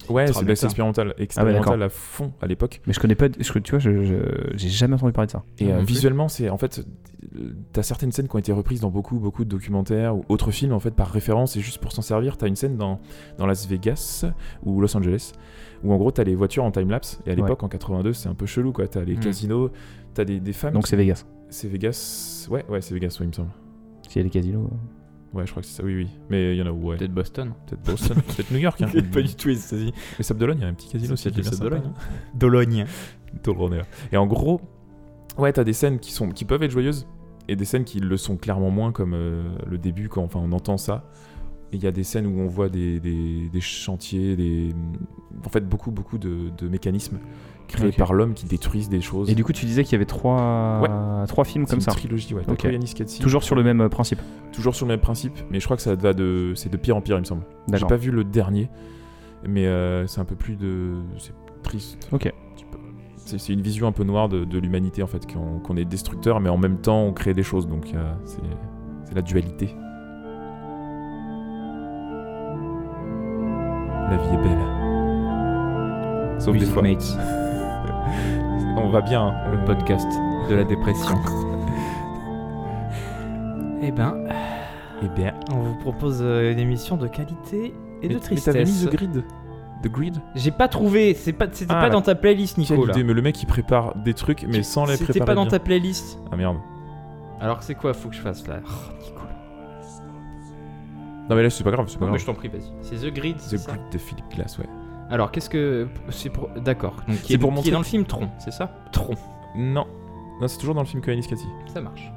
Ouais, c'est expérimental, Ah expérimental d'accord. à fond à l'époque. Mais je connais pas. je- tu vois, j'ai jamais entendu parler de ça. Et Ah, euh, plus. visuellement, c'est en fait, t'as certaines scènes qui ont été reprises dans beaucoup, beaucoup de documentaires ou autres films en fait par référence et juste pour s'en servir. T'as une scène dans, dans Las Vegas ou Los Angeles où en gros t'as les voitures en time lapse et à l'époque en 82 c'est un peu chelou quoi. T'as les Mm. casinos, t'as des, des femmes. Donc qui- c'est Vegas. c'est Vegas. Ouais, ouais, c'est Vegas, ouais, il me semble. S'il y a des casinos. Ouais, je crois que c'est ça. Oui, oui. Mais il y en a où ouais. Peut-être Boston. Peut-être Boston, *laughs* peut-être New York. Hein. pas du tout les États-Unis. Les Sables d'Olonne, il y a un petit casino aussi. Hein. Dologne. Dolornea. Et en gros, ouais, t'as des scènes qui, sont, qui peuvent être joyeuses et des scènes qui le sont clairement moins, comme euh, le début quand enfin, on entend ça. Et il y a des scènes où on voit des, des, des chantiers, des... en fait beaucoup, beaucoup de, de mécanismes créés par l'homme qui détruisent des choses. Et du coup, tu disais qu'il y avait trois, trois films comme une ça. trilogie, ouais. Ok. Takoyani Sketchy. Toujours sur le même euh, principe. toujours sur le même principe, mais je crois que ça va de, c'est de pire en pire, il me semble. J'ai pas vu le dernier, mais euh, c'est un peu plus de, c'est triste. Ok. C'est une vision un peu noire de, de l'humanité en fait, qu'on est destructeur, mais en même temps on crée des choses, donc euh, c'est la dualité. La vie est belle. Sauf des fois. Mates, *laughs* On va bien. hein. le podcast de la dépression. *laughs* eh ben, Eh bien. on vous propose euh, une émission de qualité et de Mais- mais t'avais mis tristesse. The Grid The Grid J'ai pas trouvé, c'est pas, c'était Ah, pas dans ta playlist, Quelle Nico. là. idée, mais le mec il prépare des trucs, mais sans les C'était préparer pas dans bien. ta playlist. Ah merde. Alors c'est quoi, faut que je fasse là Oh, Nico. Non mais là c'est pas grave, c'est pas Non, mais grave. je t'en prie, vas-y. C'est The Grid. c'est The ça Grid de Philippe Glass, ouais. Alors qu'est-ce que c'est pour D'accord. Donc qui C'est est, pour qui est dans le que- film Tron, c'est ça Tron. Non. Non, c'est toujours dans le film Koyanis Cathy. Ça marche.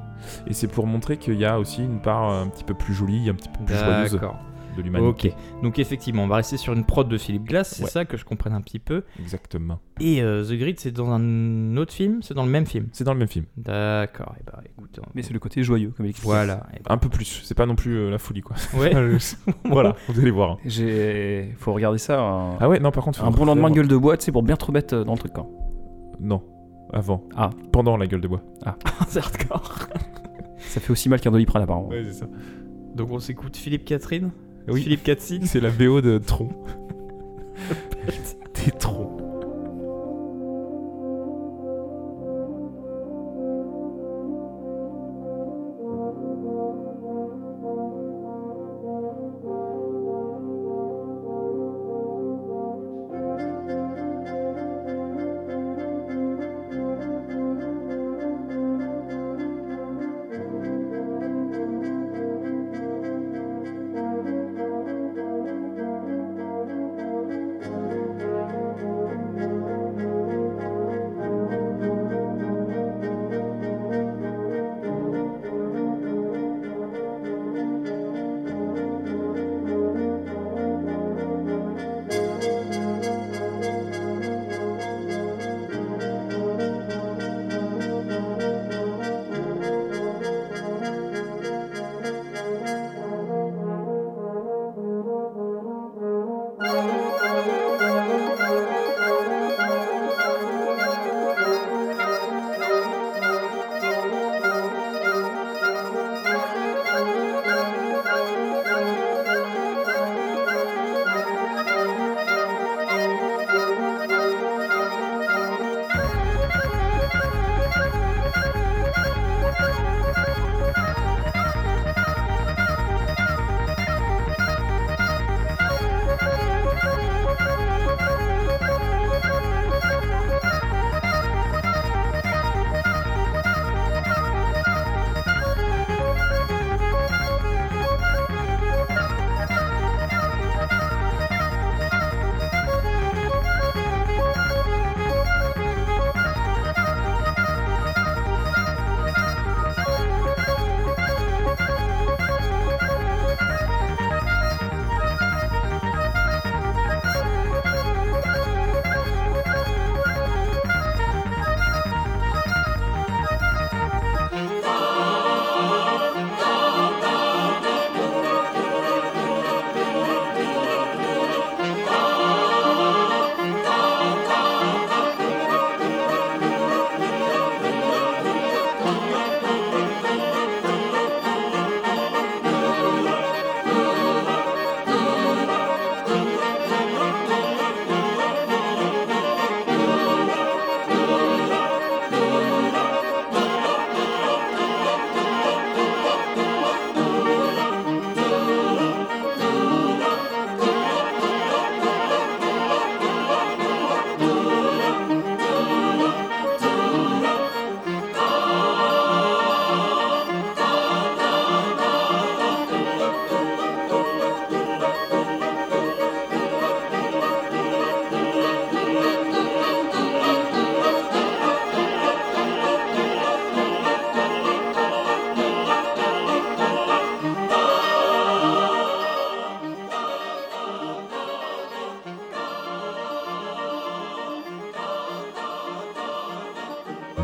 Et c'est pour montrer qu'il y a aussi une part euh, un petit peu plus jolie, un petit peu plus joyeuse D'accord. De l'humanité. Ok. Donc effectivement, on va rester sur une prod de Philippe Glass, c'est Ouais. ça que je comprenne un petit peu. Exactement. Et euh, The Grid, c'est dans un autre film? C'est dans le même film? C'est dans le même film. D'accord. Et bah écoute. on- Mais c'est le côté joyeux, comme il explique. Voilà. eh ben, Un peu plus. C'est pas non plus euh, la folie, quoi. Ouais. *laughs* voilà, vous allez voir. hein. J'ai. Faut regarder ça. Un, Ah ouais, non, par contre. un faut bon lendemain de gueule de bois, tu sais, pour bien te remettre euh, dans le truc. Quoi. Non. Avant. Ah. Pendant la gueule de bois. *laughs* c'est hardcore. Ça fait aussi mal qu'un doliprane, apparemment. c'est ça. Donc on s'écoute Philippe Catherine Oui. Philippe Catherine C'est la BO de Tron. *laughs* Des troncs.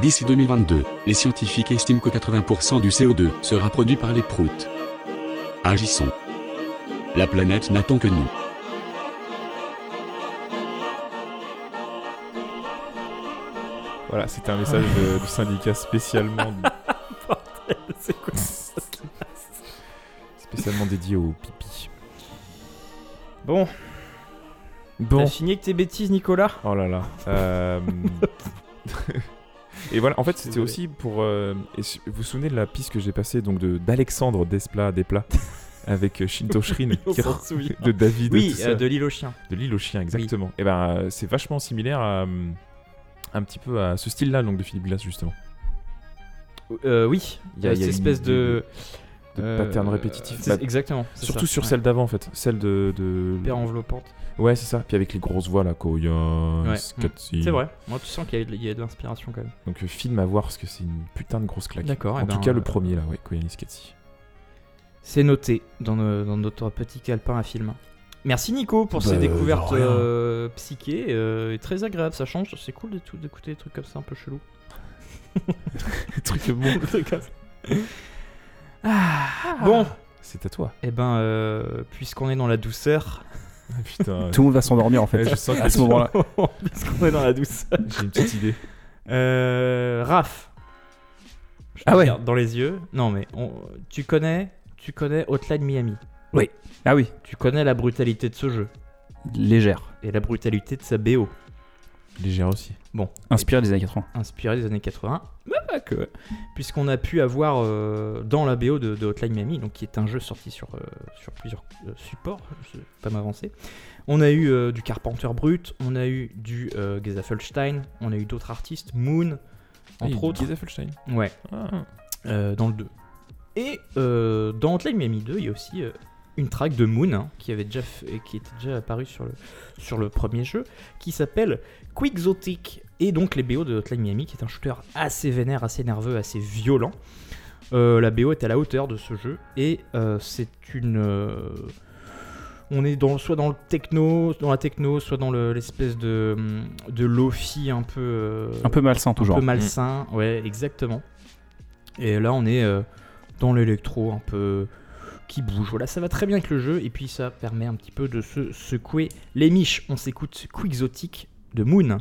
D'ici 2022, les scientifiques estiment que 80% du CO2 sera produit par les proutes. Agissons. La planète n'attend que nous. Voilà, c'était un message de- du syndicat spécialement, *laughs* C'est quoi spécialement dédié au pipi. Bon, Bon. t'as fini avec tes bêtises, Nicolas? Oh là là. euh, *laughs* Et voilà, en fait, c'était aussi pour. euh, vous vous souvenez de la piste que j'ai passée donc de d'Alexandre Desplat Desplat *laughs* avec euh, Shinto Shrin de David Oui, euh, de l'île aux chiens. De l'île aux chiens, exactement. Et ben, euh, c'est vachement similaire à, euh, un petit peu à ce style-là, donc de Philippe Glass justement. Euh, oui, Il y a- il y a cette une- espèce de. de euh, pattern répétitif. Bah, exactement. Surtout ça, sur ouais. celle d'avant en fait, celle de. de... Hyper enveloppante. Ouais, c'est ça. Puis avec les grosses voix là, Koya, Ouais. Skatsi. C'est vrai. Moi, tu sens qu'il y, a de- il y a de l'inspiration quand même. Donc euh, film à voir parce que c'est une putain de grosse claque. D'accord, En eh tout ben, cas, euh, le premier là, ouais, Koya Skatsi. C'est noté dans, nos- dans notre petit calepin à film. Merci Nico pour ces Bah, découvertes euh, psyché euh, et très agréable. Ça change. C'est cool d'écou- d'écouter des trucs comme ça un peu chelou. *laughs* Truc bon. Des trucs comme ça. Ah, bon, C'est à toi. et ben, euh, puisqu'on est dans la douceur, putain. Tout le monde va s'endormir en fait. Ouais, je sens à ce moment-là. *laughs* puisqu'on est dans la douceur, J'ai une petite idée. euh, Raph. Je te Ah ouais. regarde Dans les yeux. Non mais on- tu connais, tu connais Hotline Miami. Ah oui, Tu connais la brutalité de ce jeu légère. et la brutalité de sa BO. Légère aussi. Inspiré des années 80. inspiré des années 80, mais pas que, puisqu'on a pu avoir euh, dans la BO de, de Hotline Miami, donc qui est un jeu sorti sur, euh, sur plusieurs euh, supports, je vais pas m'avancer. On a eu euh, du Carpenter Brut, on a eu du euh, Gezafelstein, on a eu d'autres artistes, Moon, entre autres. Gieselfelstein. Ouais, Ah. euh, dans le 2. Et euh, dans Hotline Miami 2, il y a aussi euh, une track de Moon hein, qui avait déjà fait- qui était déjà apparue sur le, sur le premier jeu, qui s'appelle Quixotic. Et donc les BO de Hotline Miami, qui est un shooter assez vénère, assez nerveux, assez violent. Euh, la BO est à la hauteur de ce jeu et euh, c'est une. euh, on est dans, soit dans le techno, dans la techno, soit dans le- l'espèce de, de lofi un peu. Un peu malsain toujours. un peu malsain, ouais, exactement. Et là, on est dans l'électro un peu qui bouge. Voilà, ça va très bien avec le jeu et puis ça permet un petit peu de se secouer les miches. On s'écoute Quixotic de Moon.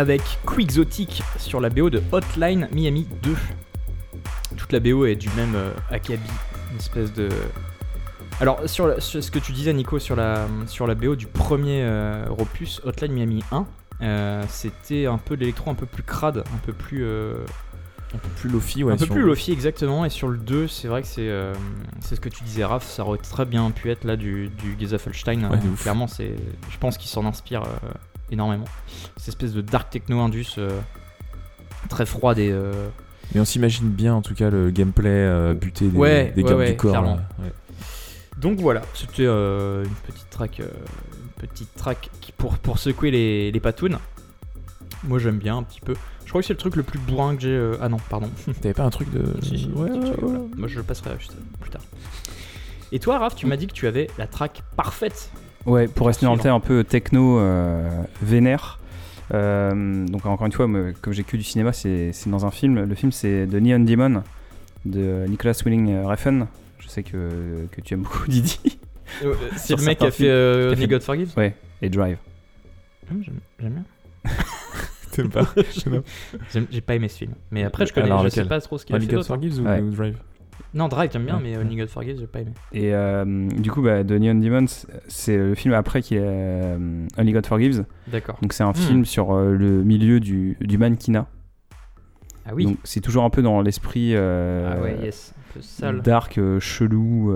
Avec Quixotic sur la BO de Hotline Miami 2. Toute la BO est du même euh, acabit, une espèce de. Alors, sur, la- sur ce que tu disais, Nico, sur la, sur la BO du premier euh, opus, Hotline Miami 1, euh, c'était un peu de l'électro un peu plus crade, un peu plus. euh, Un peu plus lofi, ouais. un peu plus lofi exactement et sur le 2 c'est vrai que c'est euh, c'est ce que tu disais Raph ça aurait très bien pu être là du, du Ouais, Euh, ouf. clairement je pense qu'il s'en inspire euh, énormément cette espèce de dark techno indus euh, très froide et euh, Mais on s'imagine bien, en tout cas, le gameplay euh, buté des, Ouais, des ouais, du corps. donc voilà c'était euh, une petite track euh, une petite track qui pour, pour secouer les, les patounes moi j'aime bien un petit peu je crois que c'est le truc le plus bourrin que j'ai euh, ah non pardon *laughs* T'avais pas un truc de. Si, si, ouais, petit ouais, truc, ouais. voilà. Moi je le passerai juste plus tard. Et toi, Raph, tu m'as dit que tu avais la track parfaite. Ouais, pour rester dans le thème un peu techno euh, vénère. euh, donc encore une fois, moi, comme j'ai que du cinéma, c'est dans un film. Le film c'est The Neon Demon de Nicholas Winding Refn. Je sais que, que tu aimes beaucoup *laughs* Didi. c'est le mec qui a fait euh, Only God Forgives ouais, et Drive. Hum, J'aime bien. *laughs* T'aimes pas *laughs* J'ai pas aimé ce film. Mais après, je connais, Alors, je lequel sais pas trop ce qu'il a Only fait God d'autre. Forgives ou, Ouais. ou Drive Non, Drive, j'aime bien, Ouais. mais Only God Forgives, j'ai pas aimé. Et euh, du coup, bah, The Neon Demon, c'est le film après qui est euh, Only God Forgives. D'accord. Donc c'est un Hmm. film sur euh, le milieu du, du mannequinat. Ah oui. Donc c'est toujours un peu dans l'esprit ah ouais, yes. Un peu sale. dark, chelou,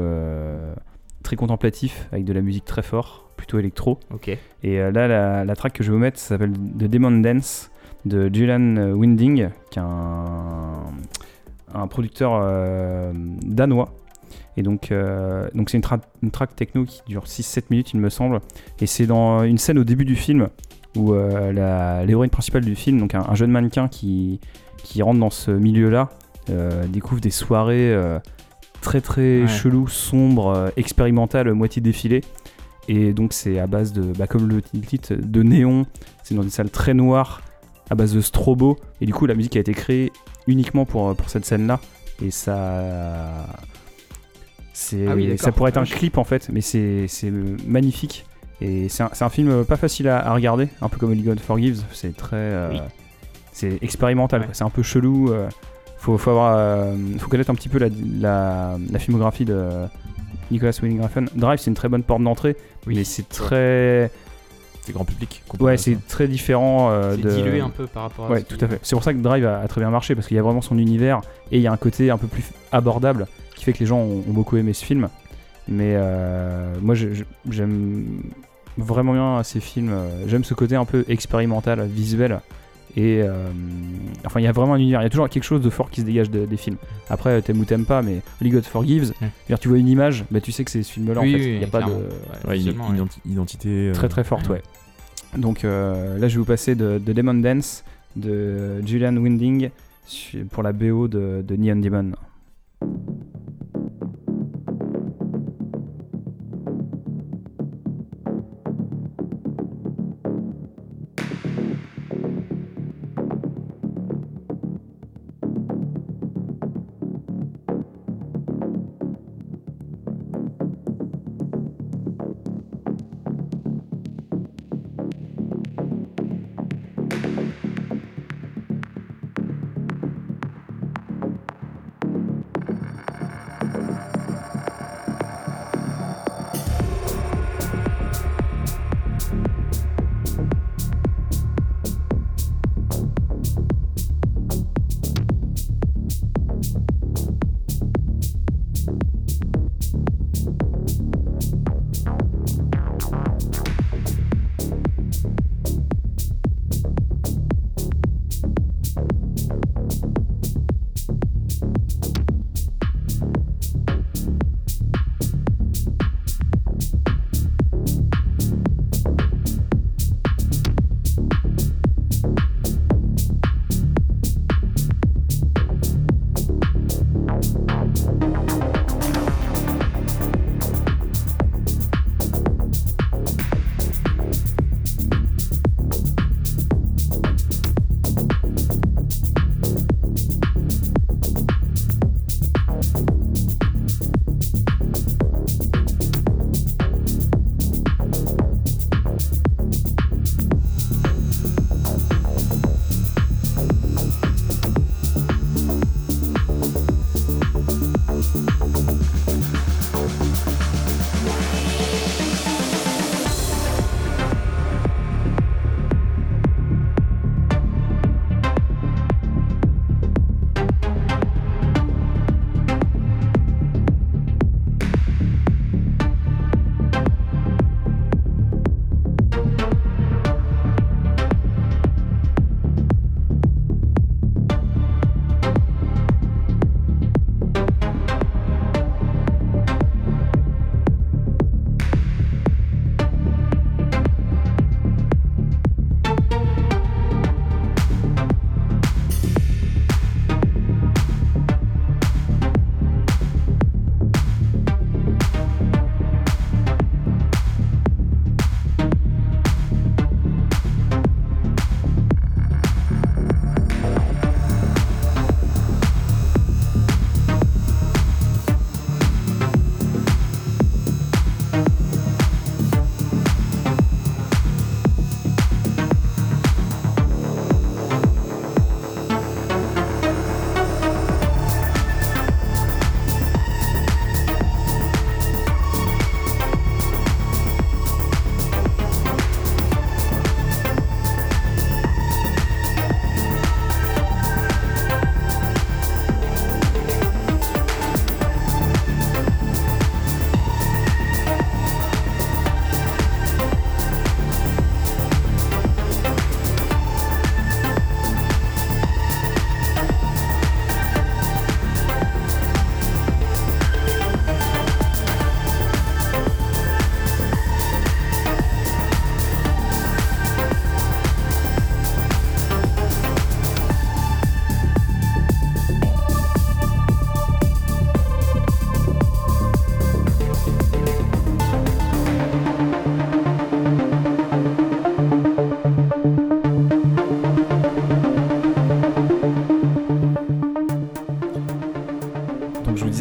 très contemplatif, avec de la musique très fort, plutôt électro. Ok. Et là, la, la track que je vais vous mettre s'appelle The Demon Dance de Julian Winding, qui est un, un producteur euh, danois. Et donc, euh, donc c'est une, tra- une track techno qui dure 6-7 minutes, il me semble. Et c'est dans une scène au début du film où euh, l'héroïne principale du film, donc un, un jeune mannequin qui, qui rentre dans ce milieu-là, euh, découvre des soirées euh, très très Ouais. cheloues, sombres, euh, expérimentales, moitié défilées. Et donc c'est à base de, bah, comme le titre, de néon. C'est dans des salles très noires, à base de strobo. Et du coup la musique a été créée uniquement pour, pour cette scène-là. Et ça... C'est, Ah oui, ça pourrait être un Ah, clip en fait, mais c'est, c'est magnifique. Et c'est un, c'est un film pas facile à, à regarder, un peu comme Only God Forgives. C'est très... euh, Oui. C'est expérimental, Ouais. c'est un peu chelou. euh, faut, faut, avoir, euh, faut connaître un petit peu la, la, la filmographie de Nicolas Winding Refn. Drive, c'est une très bonne porte d'entrée, Oui. mais c'est très... C'est grand public. Ouais, c'est très différent euh, C'est de... dilué un peu par rapport à. Ouais, ce tout à fait. C'est pour ça que Drive a, a très bien marché, parce qu'il y a vraiment son univers, et il y a un côté un peu plus abordable, qui fait que les gens ont, ont beaucoup aimé ce film. Mais euh, moi, j'aime vraiment bien ces films. euh, J'aime ce côté un peu expérimental, visuel. Et euh, enfin, il y a vraiment un univers. Il y a toujours quelque chose de fort qui se dégage de- des films. Après, t'aimes ou t'aimes pas, mais Only God Forgives, Ouais. tu vois une image, bah, tu sais que c'est ce film-là. Oui, en fait. oui, il y a pas de clairement. Ouais, Ouais, une visuellement, ouais. identi- identité. euh, très très forte, ouais. Donc euh, là, je vais vous passer de, de Demon Dance de Julian Winding pour la BO de, de Neon Demon.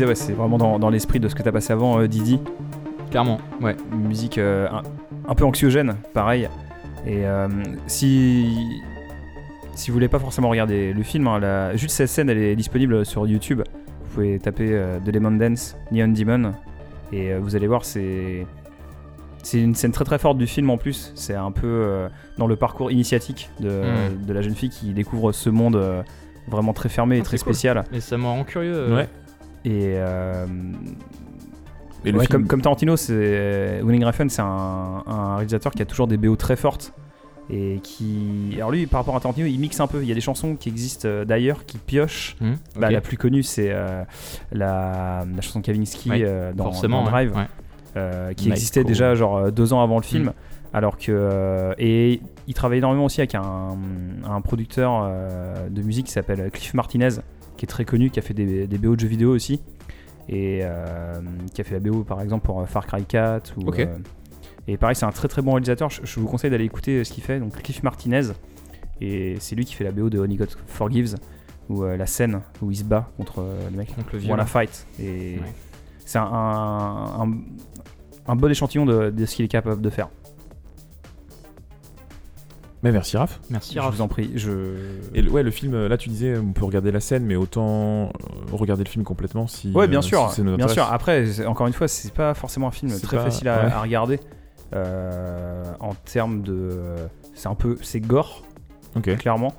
Disais, ouais, c'est vraiment dans, dans l'esprit de ce que tu as passé avant, euh, Didi. Clairement, ouais. Une musique euh, un, un peu anxiogène, pareil. Et euh, si. Si vous voulez pas forcément regarder le film, hein, la- juste cette scène elle est disponible sur YouTube. Vous pouvez taper euh, The Lemon Dance, Neon Demon, et euh, vous allez voir, c'est. C'est une scène très très forte du film en plus. C'est un peu euh, dans le parcours initiatique de, Mm. de la jeune fille qui découvre ce monde vraiment très fermé et Ah, très cool. spécial. Et ça me rend curieux. Ouais. Et, euh, Et ouais, comme, comme Tarantino, c'est Winning Refn, c'est un, un réalisateur qui a toujours des BO très fortes et qui, alors lui, par rapport à Tarantino, il mixe un peu. Il y a des chansons qui existent euh, d'ailleurs, qui piochent. Hum, Bah, la plus connue, c'est euh, la, la chanson de Kavinsky Ouais, euh, dans, Forcément, dans ouais, Drive, ouais. euh, qui Night existait déjà genre deux ans avant le film. Mm. Alors que euh, et il travaille énormément aussi avec un, un producteur euh, de musique qui s'appelle Cliff Martinez, qui est très connu, qui a fait des, des BO de jeux vidéo aussi. Et euh, qui a fait la BO par exemple pour euh, Far Cry 4 ou, euh, et pareil c'est un très très bon réalisateur. Je, je vous conseille d'aller écouter ce qu'il fait. Donc Cliff Martinez. Et c'est lui qui fait la BO de Only God Forgives où euh, la scène où il se bat contre le mec Donc le violon. Fight. Et Ouais. c'est un, un, un- un bon échantillon de, de ce qu'il est capable de faire Mais merci Raph. Merci, je Raph. vous en prie je Et le, ouais, le film, là tu disais, on peut regarder la scène, mais autant euh, regarder le film complètement si. Ouais, bien euh, sûr, si bien sûr. Après, c'est- encore une fois, c'est pas forcément un film très pas- facile à, ouais. à regarder. euh, en termes de, c'est un peu, c'est gore, Ok. clairement,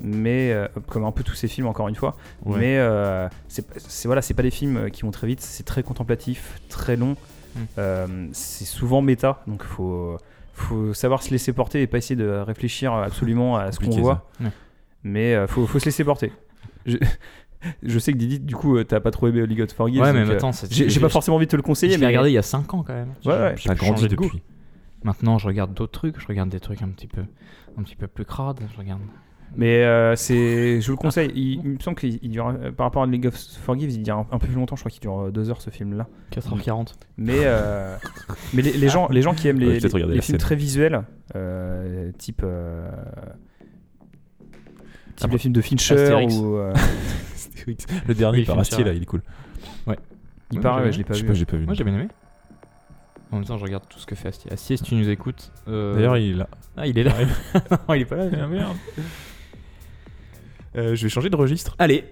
mais euh, comme un peu tous ces films, encore une fois. Ouais. Mais euh, c'est, c'est- voilà, c'est pas des films qui vont très vite. C'est très contemplatif, très long. Mm. Euh, c'est souvent méta, donc faut, faut savoir se laisser porter et pas essayer de réfléchir absolument à ce qu'on voit. Ouais. Mais euh, faut, faut se laisser porter. Je, je sais que Didi, du coup, euh, t'as pas trop aimé Holy God Forgives. Ouais, mais donc, euh, j'ai j'ai pas forcément envie de te le conseiller, Je l'ai mais regardé il y a 5 ans quand même. Ouais, ouais. J'ai grandi de depuis. Maintenant, je regarde d'autres trucs. Je regarde des trucs un petit peu, un petit peu plus crades. Je regarde. Mais euh, c'est, je vous le conseille. Il, il me semble qu'il il dure, euh, par rapport à League of Forgives, il dure un, un peu plus longtemps. Je crois qu'il dure 2 heures ce film-là. 4h40. Mais, euh, mais les, les gens, les gens qui aiment Ouais, les, les- films très visuels, euh, type, euh, type Après- les films de Fincher Astérix. ou, euh, *laughs* le dernier Oui, par Astier là, ouais. il est cool. il Ouais, paraît, ouais, je l'ai pas vu. pas, j'ai pas vu. Moi, j'ai bien aimé. En même temps, je regarde tout ce que fait Astier. Astier, si tu nous écoutes. euh, D'ailleurs, il est là. Ah, il est là. *laughs* non, il est pas là. Ah, merde. *laughs* Euh, je vais changer de registre. Allez,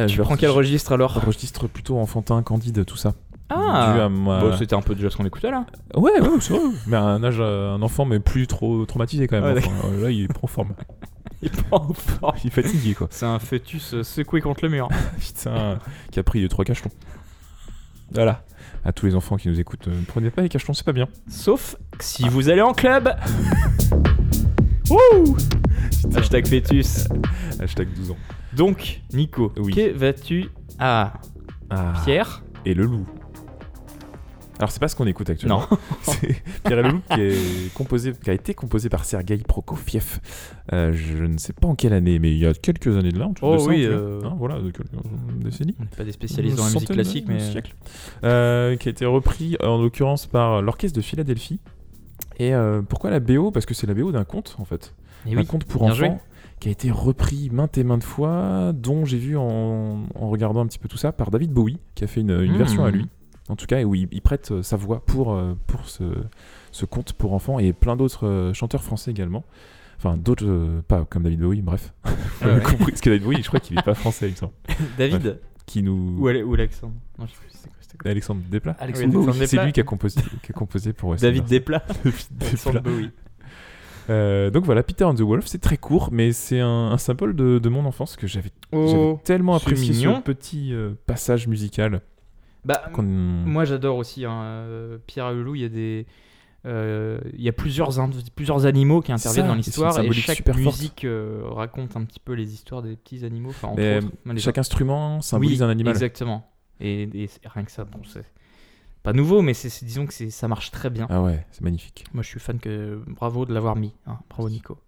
Euh, tu je vais prends quel re- registre alors Un registre plutôt enfantin, candide, tout ça. Dû Ah à ma- Bon, C'était un peu déjà ce qu'on écoutait là. Ouais, ouais, c'est vrai. Mais à un âge, euh, un enfant, mais plus trop traumatisé quand même. Ouais, Enfin, euh, là, il prend forme. *laughs* Il prend fort. Il est fatigué, quoi. C'est un fœtus euh, secoué contre le mur. *laughs* Putain, qui a pris deux, trois cachetons. Voilà. À tous les enfants qui nous écoutent, euh, ne prenez pas les cachetons, c'est pas bien. Sauf si vous allez en club. *laughs* Wouh Hashtag fœtus. Hashtag 12 ans. Donc, Nico, Oui. que vas-tu à Ah. Pierre Et le loup. Alors, c'est pas ce qu'on écoute actuellement. Non. *laughs* c'est Pierre et le loup qui, est composé, qui a été composé par Sergei Prokofiev. Euh, je ne sais pas en quelle année, mais il y a quelques années de là. En tout Oh de ça, oui, cas. euh, Hein, voilà, de quelques décennies. On pas des spécialistes dans la musique classique, mais. siècles. Euh, qui a été repris en l'occurrence par l'orchestre de Philadelphie. Et euh, pourquoi la BO Parce que c'est la BO d'un conte en fait. Et un oui, conte pour enfants joué. qui a été repris maintes et maintes fois, dont j'ai vu en, en regardant un petit peu tout ça par David Bowie, qui a fait une, une Mmh. version à lui. En tout cas, et où il, il prête euh, sa voix pour, euh, pour ce, ce conte pour enfants et plein d'autres chanteurs français également. Enfin, d'autres, euh, pas comme David Bowie, bref. *laughs* Vous avez compris, parce que David Bowie, je crois qu'il est pas français, il me semble. *laughs* David Qui nous. ou, Ale- ou Alexandre Non, je sais Alexandre Desplat Alexandre Oui, Bowie. C'est lui qui a composé, qui a composé pour *laughs* David. Desplat. David Alexandre Desplat. Bowie. Euh, donc voilà, Peter and the Wolf, c'est très court, mais c'est un, un symbole de, de mon enfance que j'avais Oh, tellement apprécié ce petit euh, passage musical. Bah, moi j'adore aussi hein, euh, Pierre et le loup. Il y a des, euh, il y a plusieurs plusieurs animaux qui interviennent ça, dans l'histoire et, chaque super musique euh, raconte un petit peu les histoires des petits animaux. Enfin, entre autres, Chaque instrument symbolise Oui, un animal. Exactement. Et, rien que ça, bon, c'est pas nouveau, mais c'est disons que c'est- ça marche très bien. Ah ouais, c'est magnifique. Moi, je suis fan que bravo de l'avoir mis. hein. Bravo Nico.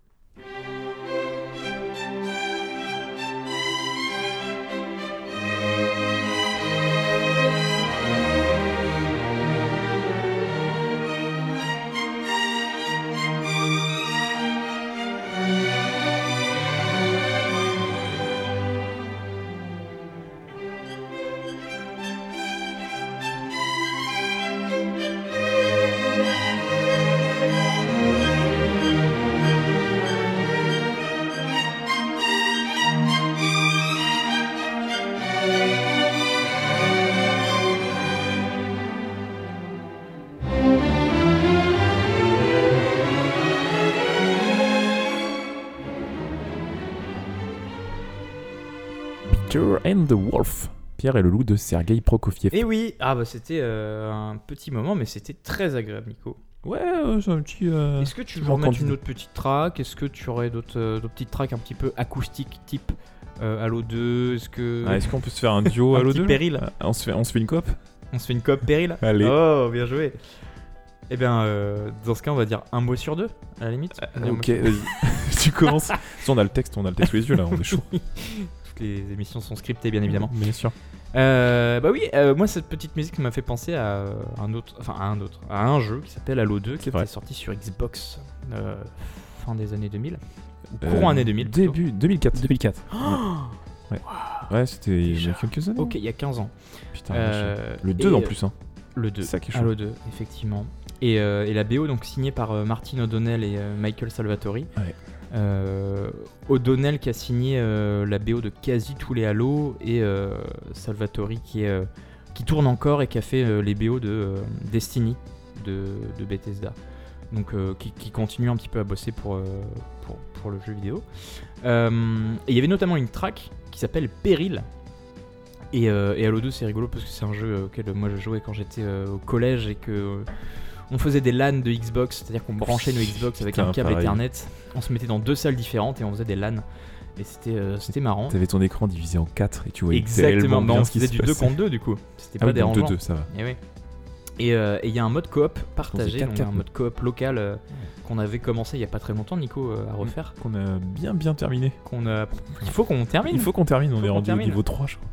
Pierre et le loup de Sergei Prokofiev. Et oui, ah bah c'était euh, un petit moment, mais c'était très agréable, Nico. Ouais, euh, c'est un petit. euh, Est-ce que tu veux remettre une autre petite track? Est-ce que tu aurais d'autres euh, d'autres petites tracks un petit peu acoustiques, type euh, Halo 2 Est-ce que. ah, Est-ce qu'on peut se faire un duo *laughs* un Halo petit 2 péril on se, fait, on se fait une coop On se fait une coop péril? *laughs* Allez. Oh, bien joué Eh bien, euh, dans ce cas, on va dire un mot sur deux, à la limite. Ok, vas-y. *laughs* tu commences. Si on a le texte, on a le texte sous les yeux là, on est chaud. Toutes les émissions sont scriptées, bien évidemment. Bien sûr. Euh, bah oui, euh, moi cette petite musique m'a fait penser à un autre, enfin à un autre, à un jeu qui s'appelle Halo 2 qui était sorti sur Xbox euh, fin des années 2000. Euh, Courant année 2000. plutôt. Début 2004. 2004. *gasps* Ouais, c'était il y a quelques années. Ok, il y a 15 ans. Putain, Euh, le 2 et, en plus. Hein. Le 2. C'est ça qui est chaud. Halo 2, effectivement. Et, euh, et la BO donc signée par euh, Martin O'Donnell et euh, Michael Salvatori. Ouais. Euh, O'Donnell qui a signé euh, la BO de quasi tous les Halo et euh, Salvatori qui, tourne encore et qui a fait les BO de Destiny de, Bethesda. Donc qui, continue un petit peu à bosser pour, le jeu vidéo. Et il y avait notamment une track qui s'appelle Peril. Et, et Halo 2 c'est rigolo parce que c'est un jeu auquel moi je jouais quand j'étais au collège et que on faisait des LAN de Xbox, c'est-à-dire qu'on branchait nos Xbox avec Putain, un câble pareil. Ethernet. On se mettait dans deux salles différentes et on faisait des LAN. Et c'était euh, c'était marrant. T'avais ton écran divisé en 4 et tu voyais Exactement, mais bien on ce qui faisait se du 2 passait. contre 2 du coup. C'était Ah pas oui, donc dérangeant. 2-2, ça va. Et oui. Et euh, et il y a un mode coop partagé, quatre, donc quatre, un mode coop local euh, qu'on avait commencé il y a pas très longtemps, Nico, euh, à refaire. Qu'on a bien bien terminé. Qu'on a... Il faut qu'on termine. Il faut qu'on termine, on Faut est qu'on rendu au niveau 3 je crois.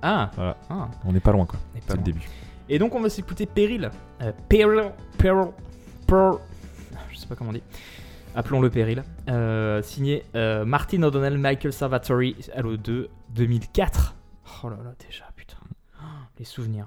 Ah, Voilà. ah. On n'est pas loin quoi. on est pas C'est le loin. début. Et donc on va s'écouter Peril. Euh, Peril, Peril, Peril. Je sais pas comment on dit. Appelons-le Peril. Euh, signé euh, Martin O'Donnell, Michael Salvatori, Halo 2, 2004. Oh là là, déjà, putain. Les souvenirs.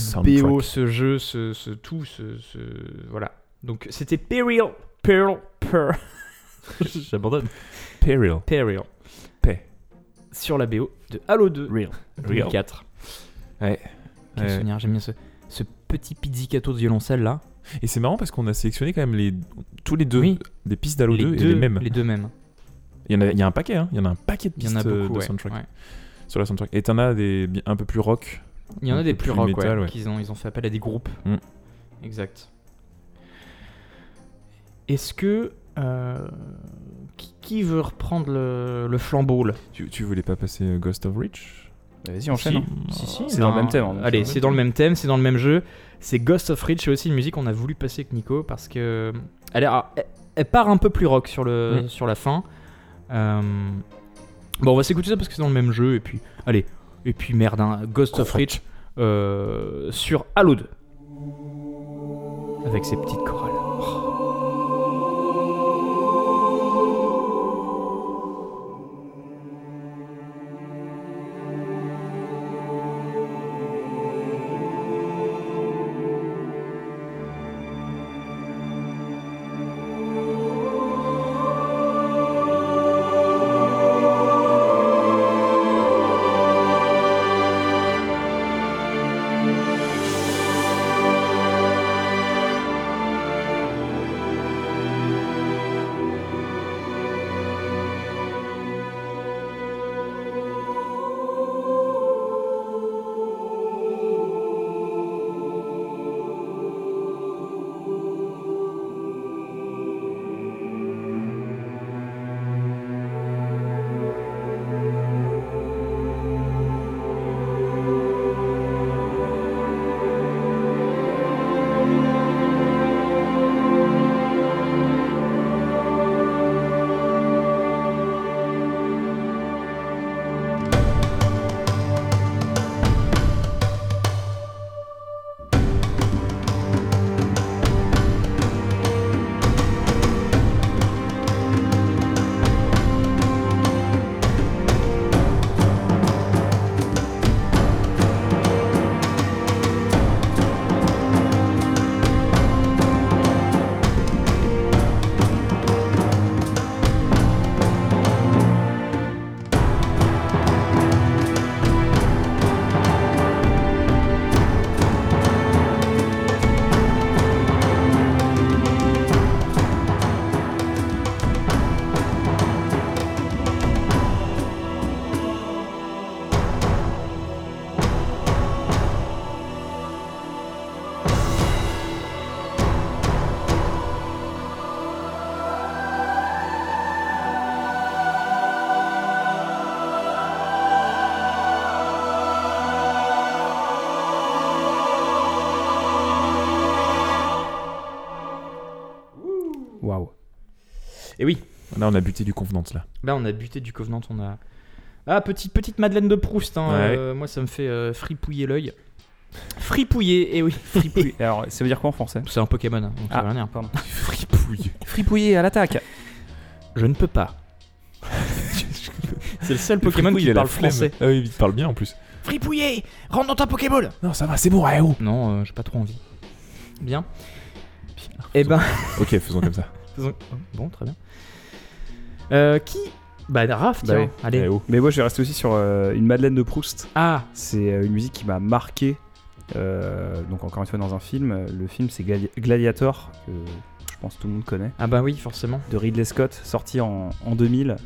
Cette. BO, ce jeu, ce, ce tout, ce, ce- Voilà. Donc c'était Peril, Peril, Peril. *laughs* J'abandonne. *laughs* Peril. Peril. Paix. sur la BO de Halo 2 Real. 2004. Ouais. Quel Ouais. souvenir, j'aime bien ce, ce petit pizzicato de violoncelle là. Et c'est marrant parce qu'on a sélectionné quand même les, tous les deux Oui. des pistes d'Halo les 2 deux, et les mêmes. Les deux mêmes. Il, y en a, il y a un paquet, hein. il y en a un paquet de Il y pistes en a euh, beaucoup, de ouais, soundtrack ouais. sur la soundtrack. Et t'en as des un peu plus rock. Il y en a des plus plus rock, métal, ouais, ouais. qu'ils ont, ils ont fait appel à des groupes. Mm. Exact. Est-ce que. euh, qui, qui veut reprendre le, le flambeau là? Tu, tu voulais pas passer euh, Ghost of Reach Bah, Vas-y, enchaîne. Si. hein. Si, si, C'est dans le même thème, hein, Allez, c'est dans le même thème, c'est dans le même jeu. C'est Ghost of Reach, c'est aussi une musique qu'on a voulu passer avec Nico parce que. Elle, est- ah, elle, elle part un peu plus rock sur, le, Mm. sur la fin. Euh, Bon, on va s'écouter ça parce que c'est dans le même jeu. Et puis, allez. Et puis, merde, hein, Ghost of Reach euh, sur Halo 2. Avec ses petites chorales. Là, on a buté du Convenant là. là on a buté du Covenant, on a. Ah, petite, petite Madeleine de Proust, hein, Ouais. euh, moi ça me fait euh, fripouiller l'œil. Fripouiller, et oui, *laughs* fripouiller. Alors, ça veut dire quoi en français? C'est un Pokémon, hein, donc ça Ah, veut rien dire. pardon. *laughs* Fripouille. Fripouiller à l'attaque. Je ne peux pas. C'est le seul Pokémon qui il a la parle flemme. français. Ah oui, il parle bien en plus. Fripouiller Rentre dans ta Pokéball Non, ça va, c'est bon, oh. Non, euh, j'ai pas trop envie. Bien. Eh ben. Ok, faisons comme ça. *laughs* faisons- oh, Bon, très bien. Euh, qui Bah, Raph, Bah tiens. oui. Allez. Eh oh. Mais moi, je vais rester aussi sur euh, une Madeleine de Proust. Ah C'est euh, une musique qui m'a marqué. euh, donc, encore une fois, dans un film. Le film, c'est Gladi- Gladiator, que je pense que tout le monde connaît, Ah, bah oui, forcément. de Ridley Scott, sorti en, en 2000.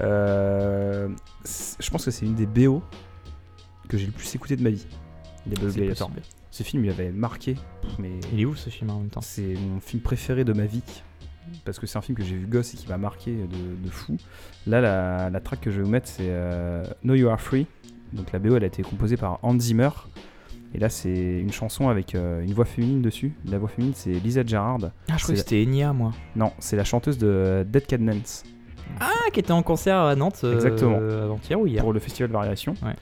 Euh, c'est- je pense que c'est une des BO que j'ai le plus écouté de ma vie. Les BO Gladiator. possible. Ce film, il avait marqué. Mais Il est où ce film en même temps c'est mon film préféré de ma vie. Parce que c'est un film que j'ai vu gosse et qui m'a marqué de, de fou. Là, la, la track que je vais vous mettre, c'est euh, No You Are Free. Donc la BO, elle a été composée par Hans Zimmer. Et là, c'est une chanson avec euh, une voix féminine dessus. La voix féminine, c'est Lisa Gerrard. Ah, je croyais que c'était Enya, moi. Non, c'est la chanteuse de Dead Cat Dance Ah, qui était en concert à Nantes euh, Exactement. avant-hier ou hier. pour le Festival Variation. Ouais.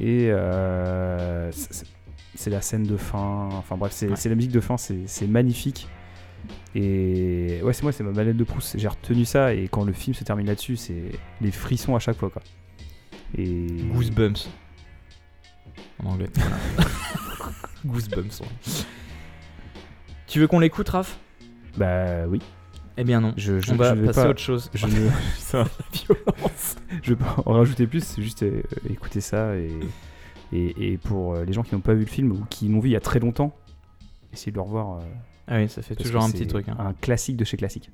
Et euh, c'est- la scène de fin. Enfin bref, c'est Ouais. la musique de fin, c'est magnifique. Et ouais, c'est moi, c'est ma malette de Proust. J'ai retenu ça et quand le film se termine là-dessus, c'est les frissons à chaque fois quoi. Et Goosebumps. En anglais. *laughs* Goosebumps. ouais. Tu veux qu'on l'écoute, Raph? Bah oui. Eh bien non. Je, je, On va je passer pas, à autre chose. Je ne *laughs* *laughs* Violence. je vais pas en rajouter plus, c'est juste euh, écouter ça et, et, et pour euh, les gens qui n'ont pas vu le film ou qui l'ont vu il y a très longtemps, essayez de le revoir. euh, Ah oui, ça fait parce toujours un petit truc. hein. Un classique de chez classique.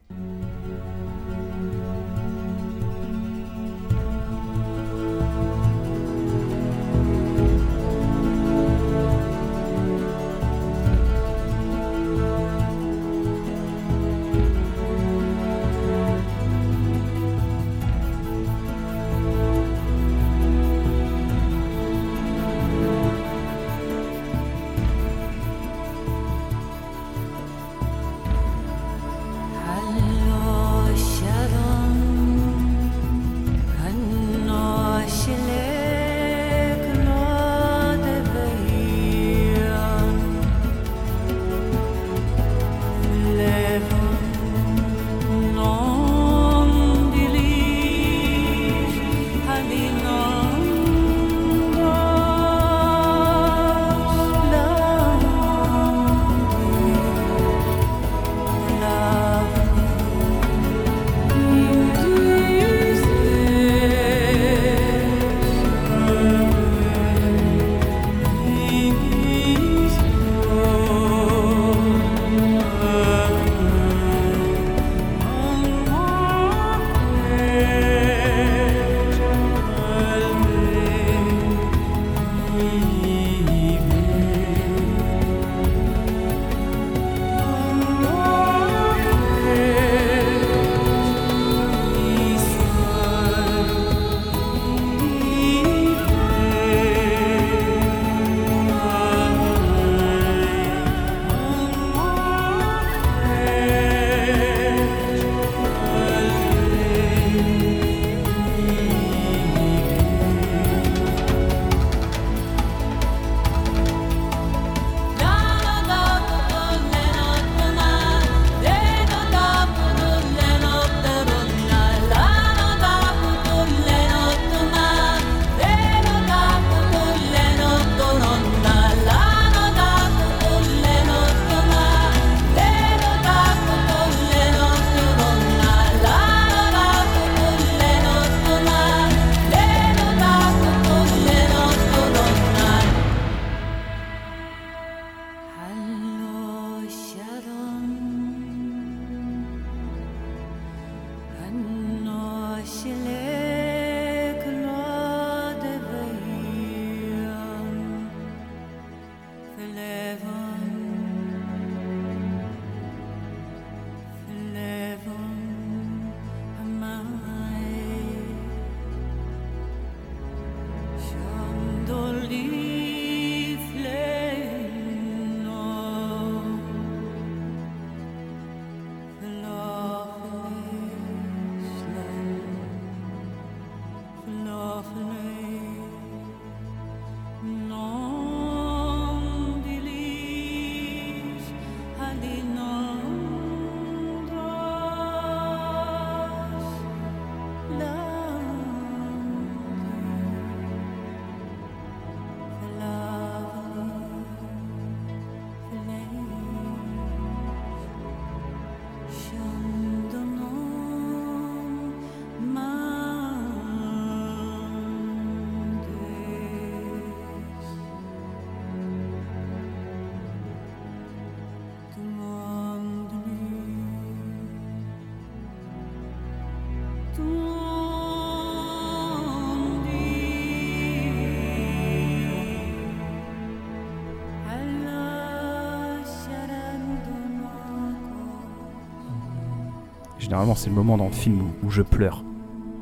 Généralement, c'est le moment dans le film où, où je pleure.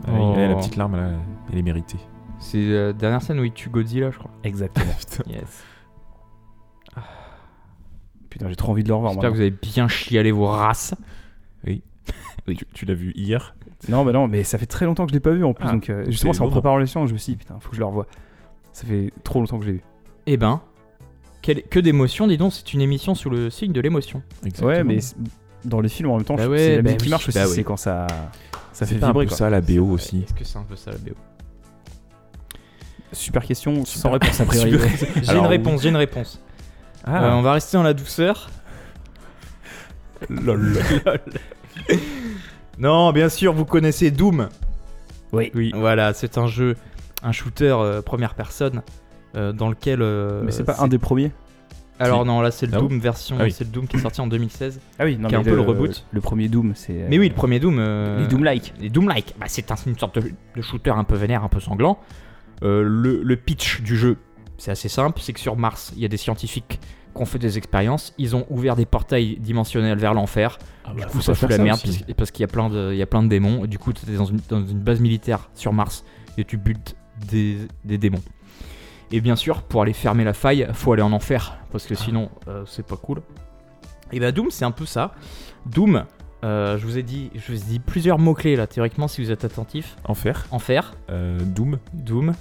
Ah, il a la Oh. petite larme là, elle est méritée. C'est la dernière scène où il tue Godzilla, je crois. Exactement. *laughs* Yes. Putain, j'ai trop envie de le revoir. J'espère que vous maintenant. avez bien chialé vos races. Tu, tu l'as vu hier Non, mais non, mais ça fait très longtemps que je l'ai pas vu en plus. Ah, donc, euh, justement, c'est c'est en étonnant. préparant l'émission, je me suis dit, putain, faut que je le revoie. Ça fait trop longtemps que je l'ai vu. Eh ben, quel- que d'émotion, dis donc, c'est une émission sous le signe de l'émotion. Ouais, mais c'est- dans les films en même temps, Bah je- ouais, c'est la bah musique qui marche aussi, bah oui. c'est quand ça, ça fait c'est un vibrer. peu quoi. ça la BO aussi. Est-ce que c'est un peu ça la BO Super question, sans réponse a priori. Super- *laughs* J'ai une réponse, j'ai une réponse. Ah, Euh, on va rester dans la douceur. Lol. *laughs* Non, bien sûr, vous connaissez Doom. Oui. Oui. Voilà, c'est un jeu, un shooter euh, première personne euh, dans lequel. euh, Mais c'est pas un des premiers? Alors non, là c'est le Ah Doom version, Ah oui. c'est le Doom qui est sorti en 2016. Ah oui, non, Qui est un peu le reboot. Le premier Doom, c'est. Mais oui, le premier Doom. euh, Les Doom-like. Les Doom-like, bah, c'est un- une sorte de, de shooter un peu vénère, un peu sanglant. Euh, le, le pitch du jeu, c'est assez simple, c'est que sur Mars, il y a des scientifiques qui ont fait des expériences, ils ont ouvert des portails dimensionnels vers l'enfer. du coup, ça fout la merde parce, parce qu'il y a plein de, il y a plein de démons. Du coup, tu es dans une, dans une base militaire sur Mars et tu butes des, des démons. Et bien sûr, pour aller fermer la faille, faut aller en enfer parce que sinon, euh, c'est pas cool. Et bah Doom, c'est un peu ça. Doom, euh, je vous ai dit, je vous ai dit plusieurs mots clés là. Théoriquement, si vous êtes attentif, Enfer, enfer, euh, Doom, Doom,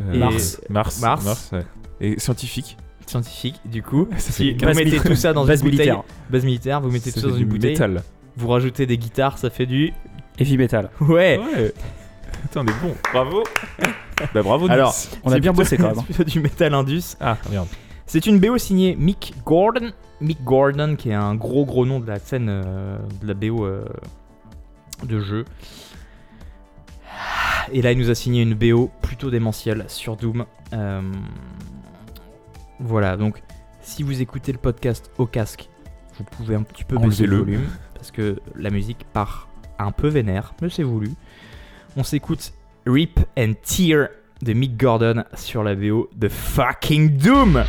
euh, Et- Mars, Mars, Mars. ouais. et scientifique. scientifique. Du coup, *laughs* Ça si vous mettez tout ça dans base une bouteille, militaire. base militaire, vous mettez Ça tout ça dans une bouteille, métal. vous rajoutez des guitares, ça fait du Heavy Metal. ouais. Ouais. Putain, on est bon. Bravo. *laughs* bah bravo. Nils. Alors, On a bien bossé quand même. hein. c'est *laughs* plutôt du metal indus. Ah merde. C'est une BO signée Mick Gordon. Mick Gordon, qui est un gros gros nom de la scène euh, de la BO euh, de jeu. Et là, il nous a signé une BO plutôt démentielle sur Doom. Euh, Voilà, donc si vous écoutez le podcast au casque, vous pouvez un petit peu baisser le volume parce que la musique part un peu vénère, mais c'est voulu. On s'écoute Rip and Tear de Mick Gordon sur la BO de fucking Doom.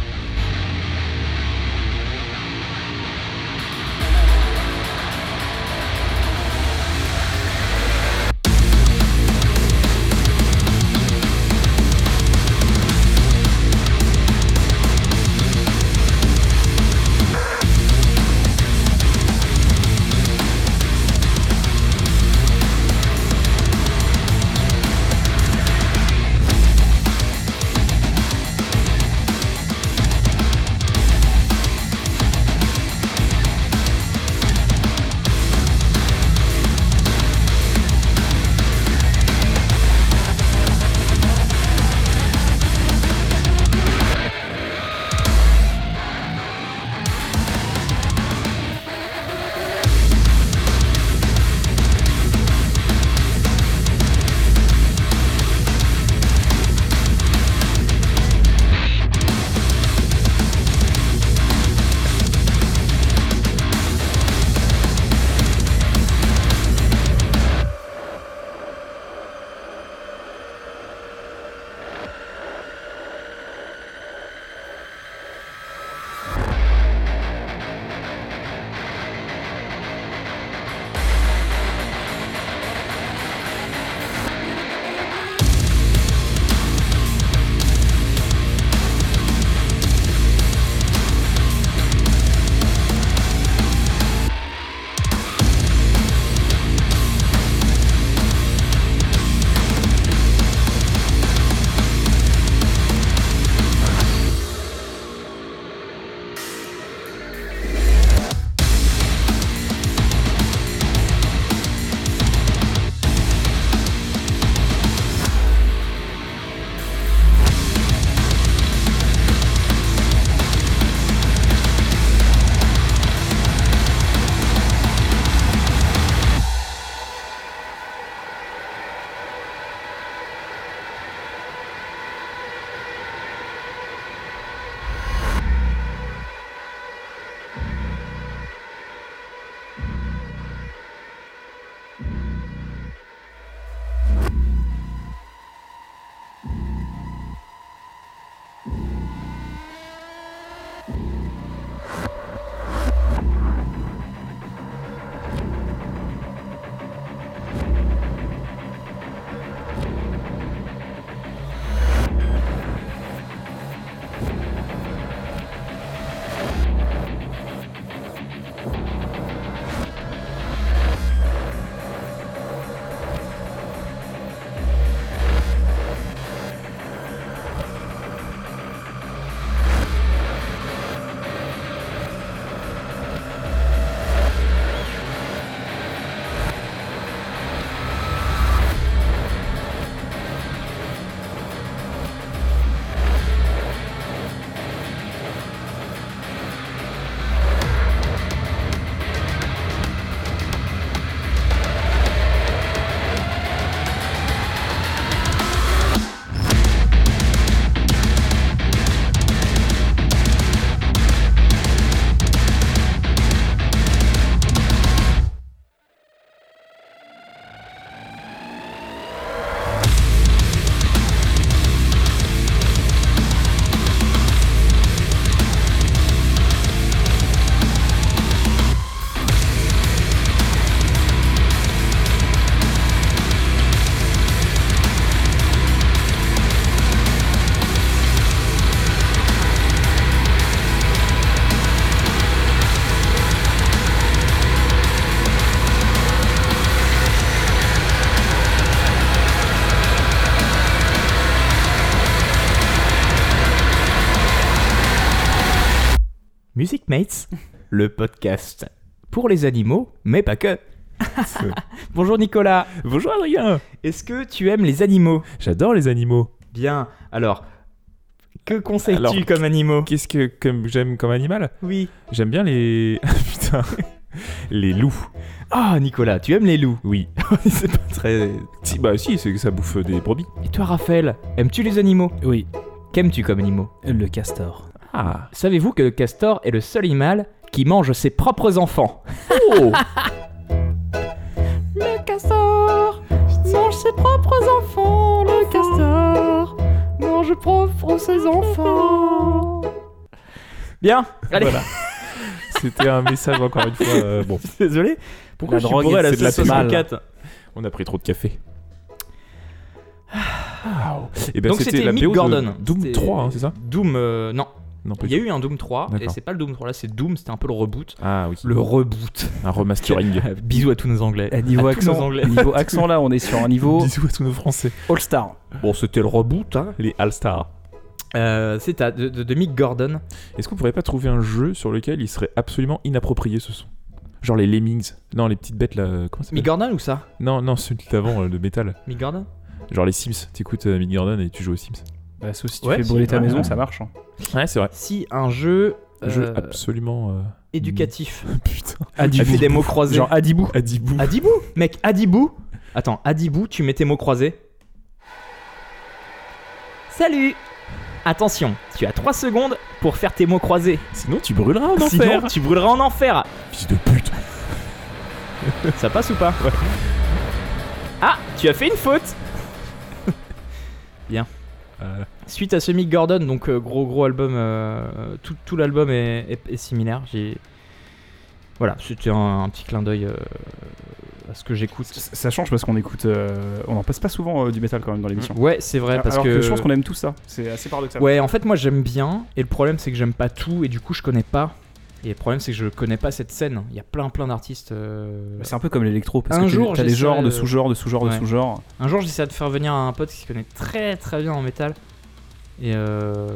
Music Mates, le podcast pour les animaux, mais pas que. *laughs* Bonjour Nicolas, Bonjour Adrien est-ce que tu aimes les animaux? J'adore les animaux. Bien, alors, que conseilles-tu comme animaux? Qu'est-ce que comme j'aime comme animal? Oui. J'aime bien les. *laughs* Putain. Les loups. Ah Nicolas, tu aimes les loups? Oui. *laughs* C'est pas très... Si, bah si, c'est que ça bouffe des brebis. Et toi Raphaël, aimes-tu les animaux? Oui, Qu'aimes-tu comme animaux? Le castor. Ah. Savez-vous que le castor est le seul animal qui mange ses propres enfants? Oh *laughs* Le castor mange ses propres enfants, le castor mange propre ses enfants. Bien, allez, Voilà. *laughs* C'était un message encore une fois. euh, bon, *laughs* désolé. Pourquoi La je suis drogue, bourré à la c'est de la sauce pub. 64 on a pris trop de café. Et ben Donc c'était c'était la Mick BO de Gordon. Doom C'était- 3, hein, c'est ça? Doom, euh, non. Non, Il y a eu un Doom 3, et c'est pas le Doom 3 là, c'est Doom, c'était un peu le reboot. Ah oui. Le reboot. Un remastering. *laughs* Bisous à tous nos anglais. Eh, niveau, *laughs* À nos accent, Anglais. niveau accent, là, on est sur un niveau Bisous à tous nos Français. All-Star. Bon, c'était le reboot, hein. Les All-Stars. Euh, c'est à- de, de- de Mick Gordon. Est-ce qu'on pourrait pas trouver un jeu sur lequel il serait absolument inapproprié ce son? Genre les Lemmings. Non, les petites bêtes là. Comment ça Mick Gordon ou ça? Non, non, celui d'avant, euh, de métal. Mick Gordon? Genre les Sims. T'écoutes euh, Mick Gordon et tu joues aux Sims. Bah, sauf si tu Ouais, fais si, brûler ta ouais, maison, ouais. ça marche. hein. Ouais, c'est vrai. Si un jeu, Un jeu euh, absolument. euh, éducatif. *laughs* Putain. Tu fais des mots croisés. Genre Adibou. Adibou. Adibou Mec, Adibou Attends, Adibou, tu mets tes mots croisés. Salut Attention, tu as 3 secondes pour faire tes mots croisés. Sinon, tu brûleras en Sinon, enfer. tu brûleras en enfer. Fils de pute. Ça passe ou pas Ah, tu as fait une faute *laughs* Euh, Suite à ce Mick Gordon, donc euh, gros gros album, euh, tout, tout l'album est, est- est similaire. J'ai voilà, c'était un, un petit clin d'œil euh, à ce que j'écoute. Ça ça change parce qu'on écoute. euh, on en passe pas souvent euh, du métal quand même dans l'émission. Ouais, c'est vrai parce Alors que, je pense qu'on aime tout ça. C'est assez paradoxal. ouais, en fait moi j'aime bien et le problème c'est que j'aime pas tout et du coup je connais pas. Et le problème c'est que je connais pas cette scène. Il y a plein plein d'artistes. euh, Bah, C'est un peu comme l'électro parce Un que jour, t'as des genres de sous-genres, de sous-genres, de Ouais. sous-genres. Un jour j'essaie de faire venir un pote qui se connaît très très bien en métal. Et euh,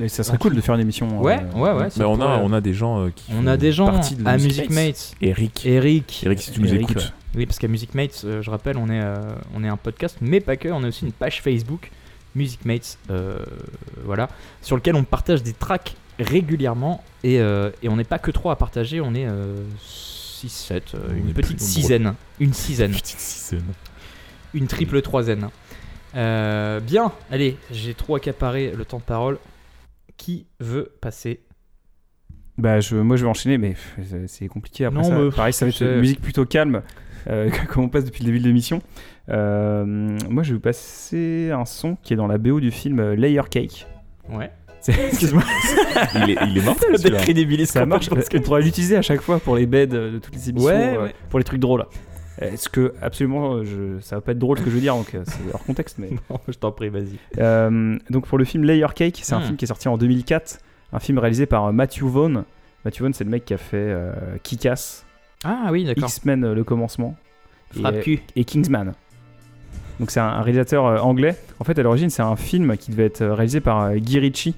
Et ça serait cool de faire une émission. Ouais, euh, ouais, ouais. ça Mais on a, pourrait- on a des gens euh, qui. on font a des gens partie de à Music Music Mates. Eric. Eric. Eric, si tu nous Eric, écoutes. ouais. Oui, parce qu'à Music Mates, euh, je rappelle, on est, euh, on est un podcast, mais pas que, on a aussi une page Facebook, Music Mates, euh, voilà, sur lequel on partage des tracks régulièrement, et, euh, et on n'est pas que trois à partager, on est 6, 7, On une est petite nombreux. sizaine, une sizaine, Petite une triple troisième. Euh, bien, allez, j'ai trop accaparé le temps de parole. Qui veut passer? Bah, je, moi je vais enchaîner, mais pff, c'est- c'est compliqué après Non, ça. mais Pareil, ça va être c'est- une musique plutôt calme, euh, *laughs* comme on passe depuis le début de l'émission. Euh, moi je vais vous passer un son qui est dans la BO du film euh, Layer Cake. Ouais. *laughs* Excuse-moi, il, est, il est mortel celui-là. crédibiliste ça marche. On pourrait l'utiliser à chaque fois pour les beds euh, de toutes les émissions, Ouais, euh, ouais. pour les trucs drôles. Est-ce que absolument, je, ça va pas être drôle ce que je veux dire, donc euh, c'est hors contexte, mais. *laughs* Non, je t'en prie, vas-y. Euh, donc pour le film Layer Cake, c'est un Hmm. film qui est sorti en 2004, un film réalisé par Matthew Vaughn. Matthew Vaughn, c'est le mec qui a fait euh, Kick-Ass, Ah oui, d'accord. X-Men le commencement et, et Kingsman. Donc c'est un, réalisateur anglais. En fait, à l'origine, c'est un film qui devait être réalisé par Guy Ritchie,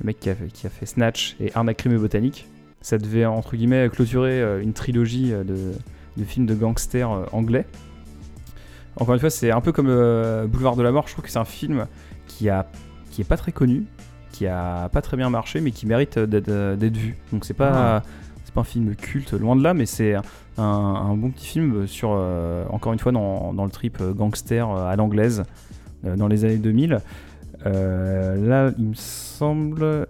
le mec qui a, fait, qui a fait Snatch et Arnaque crime et botanique. Ça devait entre guillemets clôturer euh, une trilogie euh, de, de films de gangsters euh, anglais. Encore une fois, c'est un peu comme euh, Boulevard de la Mort. Je trouve que c'est un film qui a qui est pas très connu, qui a pas très bien marché, mais qui mérite d'être vu. Donc c'est pas c'est pas un film culte, loin de là, mais c'est un, un bon petit film sur euh, encore une fois dans, dans le trip gangster à l'anglaise euh, dans les années 2000. Euh, là, il me semble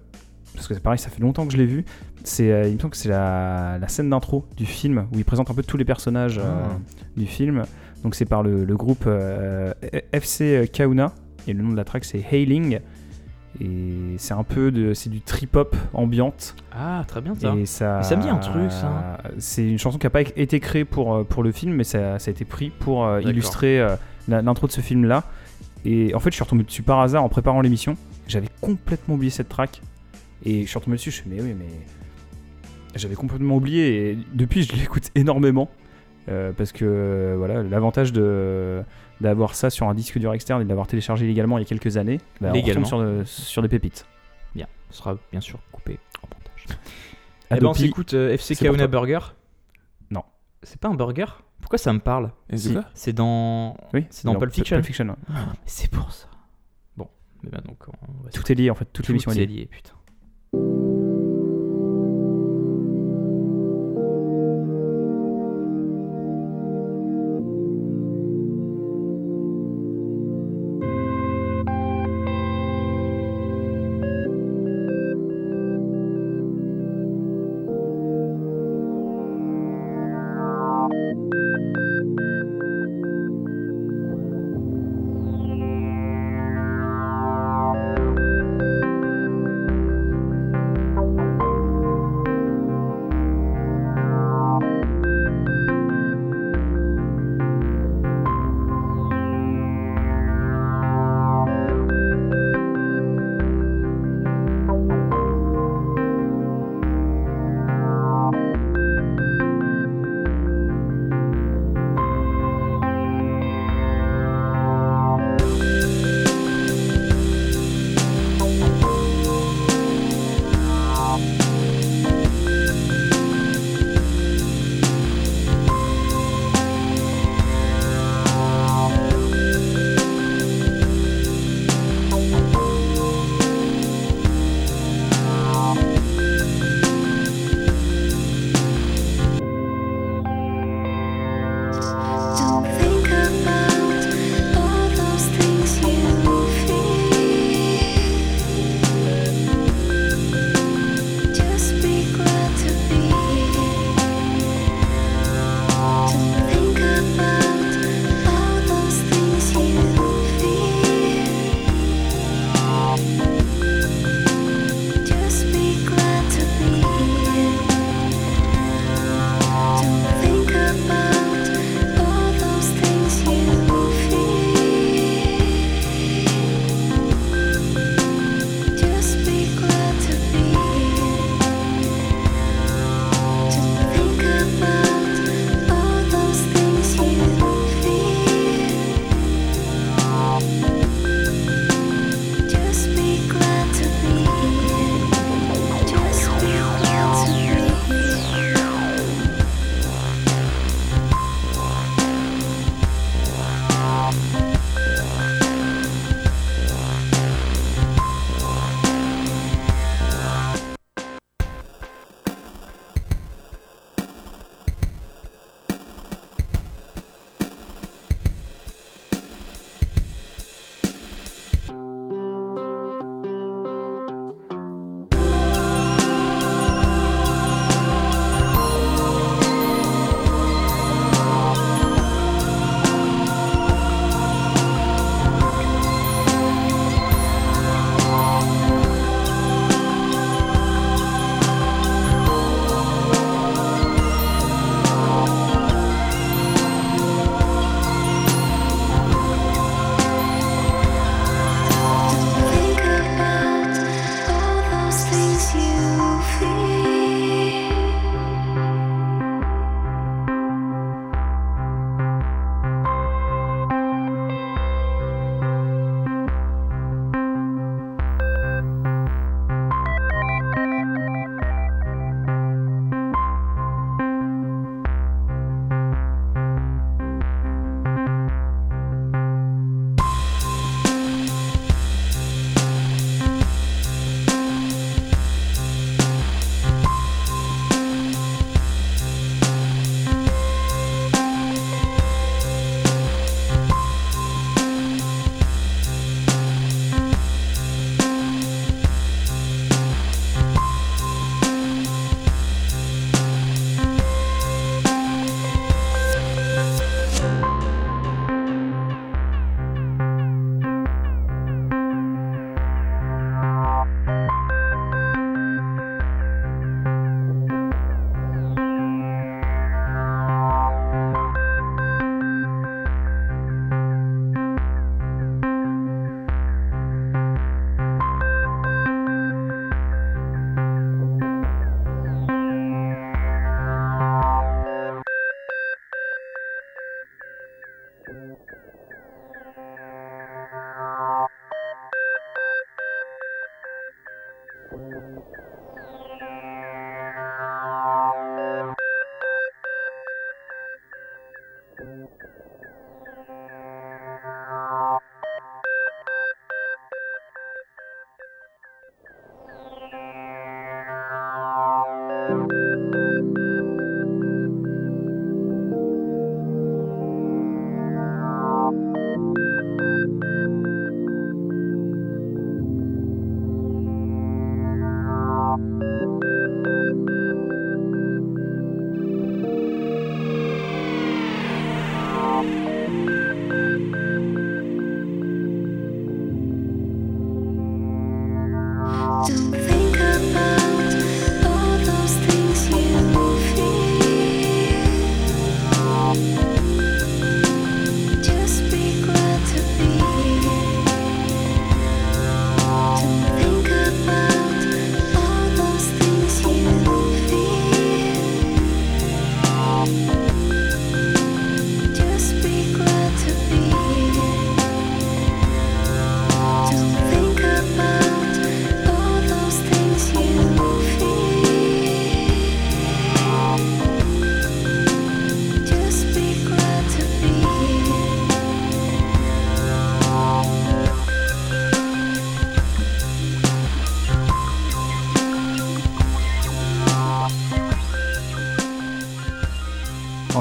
parce que c'est pareil, ça fait longtemps que je l'ai vu. C'est, euh, il me semble que c'est la, la scène d'intro du film où il présente un peu tous les personnages euh, Ah. du film. Donc c'est par le, le groupe FC Kauna et le nom de la track c'est Hailing. Et c'est un peu de, c'est du trip hop ambiante. Ah, très bien ça. Et ça, me dit un truc, ça. C'est une chanson qui n'a pas été créée pour, pour le film, mais ça, ça a été pris pour illustrer l'intro de ce film-là. Et en fait, je suis retombé dessus par hasard en préparant l'émission. J'avais complètement oublié cette track. Et je suis retombé dessus, je me suis dit, mais oui, mais. J'avais complètement oublié. Et depuis, je l'écoute énormément. Euh, parce que euh, voilà, l'avantage de d'avoir ça sur un disque dur externe et de l'avoir téléchargé légalement il y a quelques années, bah, on Légalement. sur, de- sur des pépites. Bien, ce sera bien sûr coupé en montage. Eh ben, on Adopi, s'écoute euh, FC Kauna. Burger. Non. C'est pas un burger? Pourquoi ça me parle Si, C'est dans. oui, c'est dans Pulp Fiction. Pulp Fiction, ouais. C'est pour ça. Bon, mais ben donc on va Tout est lié en fait, toute Tout l'émission est est liée. lié, putain.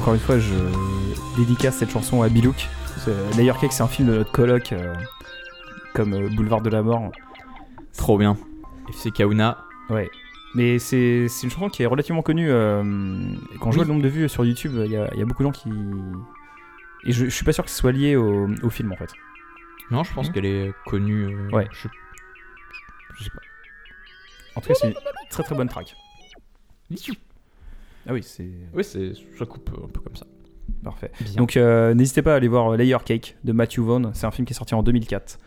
Encore une fois, je dédicace cette chanson à Bilouk. Layer Cake, c'est un film de notre coloc, euh, comme euh, Boulevard de la Mort. Trop bien. FC Kauna. Ouais. Mais c'est une chanson qui est relativement connue. euh, quand je vois le nombre de vues sur YouTube, il y, a il y a beaucoup de gens qui. Et je, je suis pas sûr que ce soit lié au, au film en fait. Non, je pense qu'elle est connue. euh, Ouais. Je, je sais pas. En tout cas, c'est une très très bonne track. Ah oui, c'est Oui, c'est ça coupe un peu comme ça. parfait. Bien. Donc euh, n'hésitez pas à aller voir Layer Cake de Matthew Vaughn. C'est un film qui est sorti en 2004.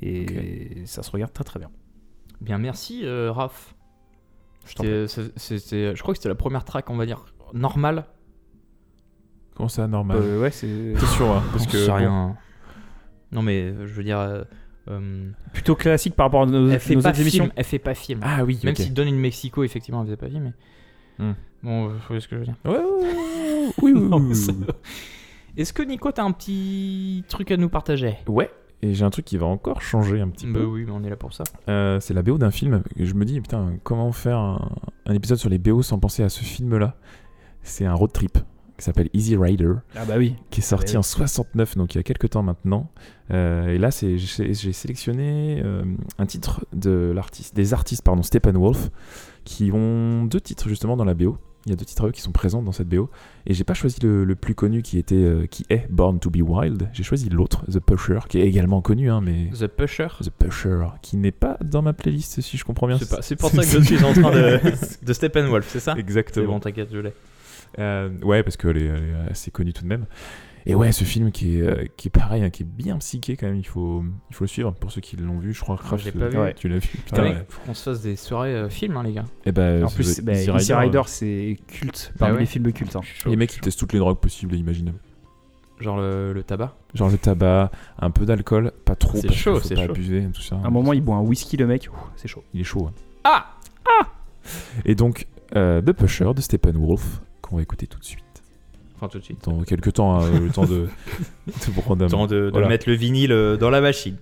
Et ça se regarde très très bien. Bien, merci, euh, Raph. Je c'était- je crois que c'était la première track, on va dire, normale. Comment ça, normal Euh, ouais, c'est T'es sûr, hein, parce que sais bon, rien. Non, mais euh, je veux dire. euh, euh, plutôt classique par rapport à nos, elle fait nos pas autres émissions. Elle fait pas film. Ah oui, Même ok. si Don in Mexico, effectivement, elle faisait pas film. Mais... Hmm. Bon, vous voyez ce que je veux dire. Ouais, ouais, oui, oui, oui. *laughs* Est-ce que Nico, t'as un petit truc à nous partager? Ouais. Et j'ai un truc qui va encore changer un petit Bah peu. oui, mais on est là pour ça. Euh, c'est la BO d'un film. Et je me dis, putain, comment faire un, un épisode sur les BO sans penser à ce film-là? C'est un road trip qui s'appelle Easy Rider, Ah bah oui. qui est sorti oui. en 69, donc il y a quelques temps maintenant. Euh, et là, j'ai sélectionné euh, un titre de l'artiste, des artistes, pardon, Steppenwolf, qui ont deux titres justement dans la BO. Il y a deux titres à eux qui sont présents dans cette BO. Et j'ai pas choisi le, le plus connu qui, était, euh, qui est Born to be Wild. J'ai choisi l'autre, The Pusher, qui est également connu, hein, mais. The Pusher? The Pusher, qui n'est pas dans ma playlist, si je comprends bien. C'est c'est pour *laughs* ça que je suis en train de, *laughs* de Steppenwolf, c'est ça? C'est Exactement. bon, t'inquiète, je l'ai. Euh, ouais, parce qu'elle est, est assez connue tout de même. Et ouais, ce film qui est, euh, qui est pareil, hein, qui est bien psyché quand même, il faut, il faut le suivre pour ceux qui l'ont vu. Je crois que Ah, Raph, j'ai tu- pas vu. ouais, tu l'as vu. Putain, Ouais. mec, faut qu'on se fasse des soirées euh, films, hein, les gars. Et ben, En plus, bah, Easy Rider, Rider, euh, c'est culte parmi Ah ouais les films cultes. hein. les mecs qui testent toutes les drogues possibles et imaginables. Genre le, le tabac. Genre le tabac, un peu d'alcool, pas trop, C'est parce chaud, c'est pas chaud. abuser, tout ça. À un moment, il boit un whisky, le mec. C'est chaud. Il est chaud. hein. Ah Et donc, euh, The Pusher de Steppenwolf, qu'on va écouter tout de suite. Enfin, tout de suite. Dans quelques temps, hein, le temps de, *laughs* de prendre un- Temps de, de Voilà. mettre le vinyle euh, dans la machine.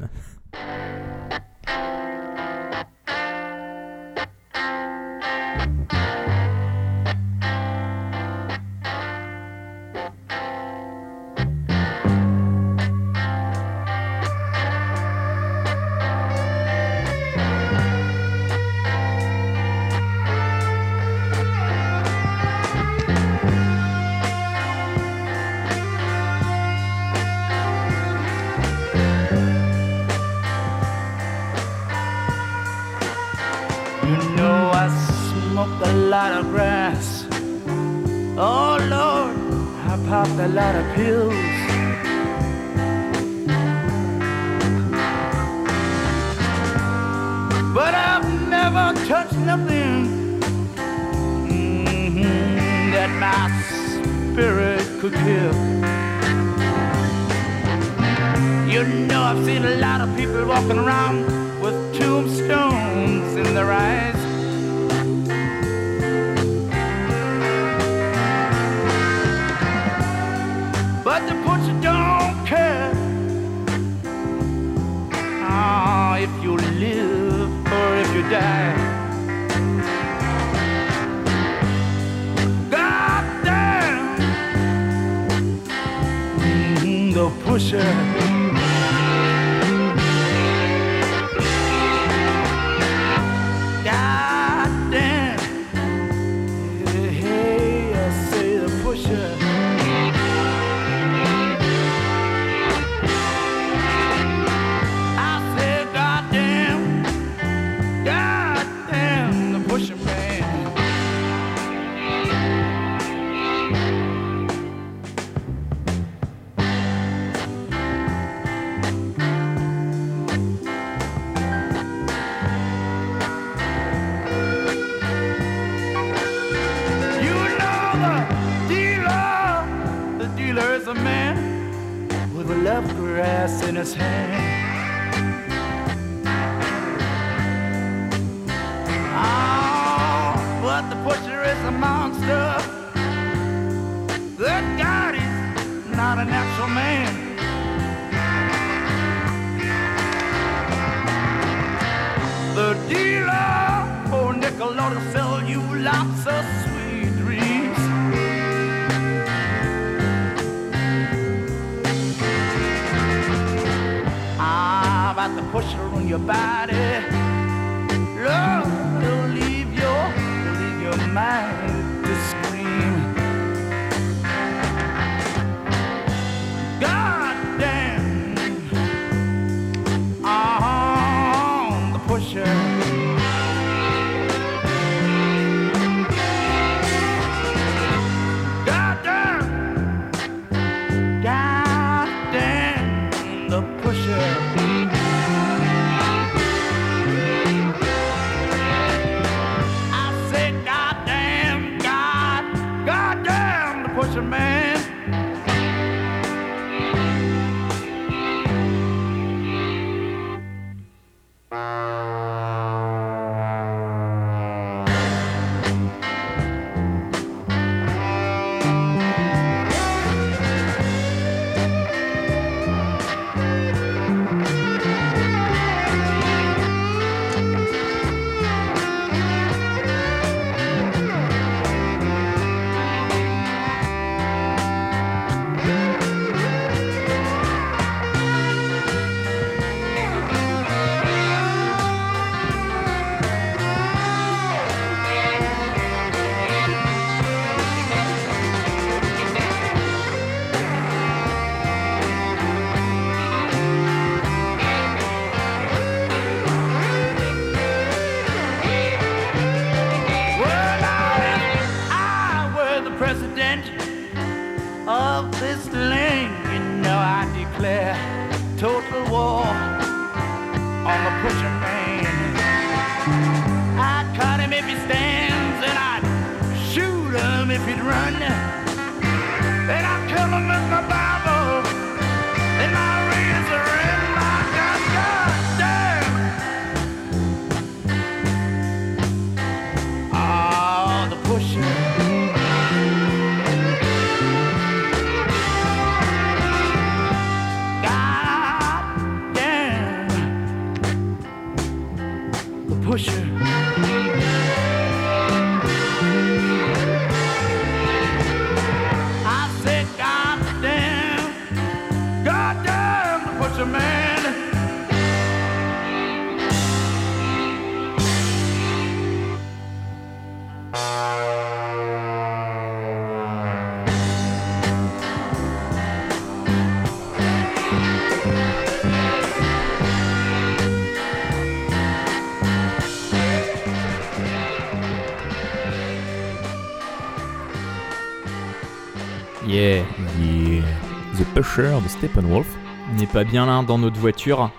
Pusher de Steppenwolf. On n'est pas bien là dans notre voiture.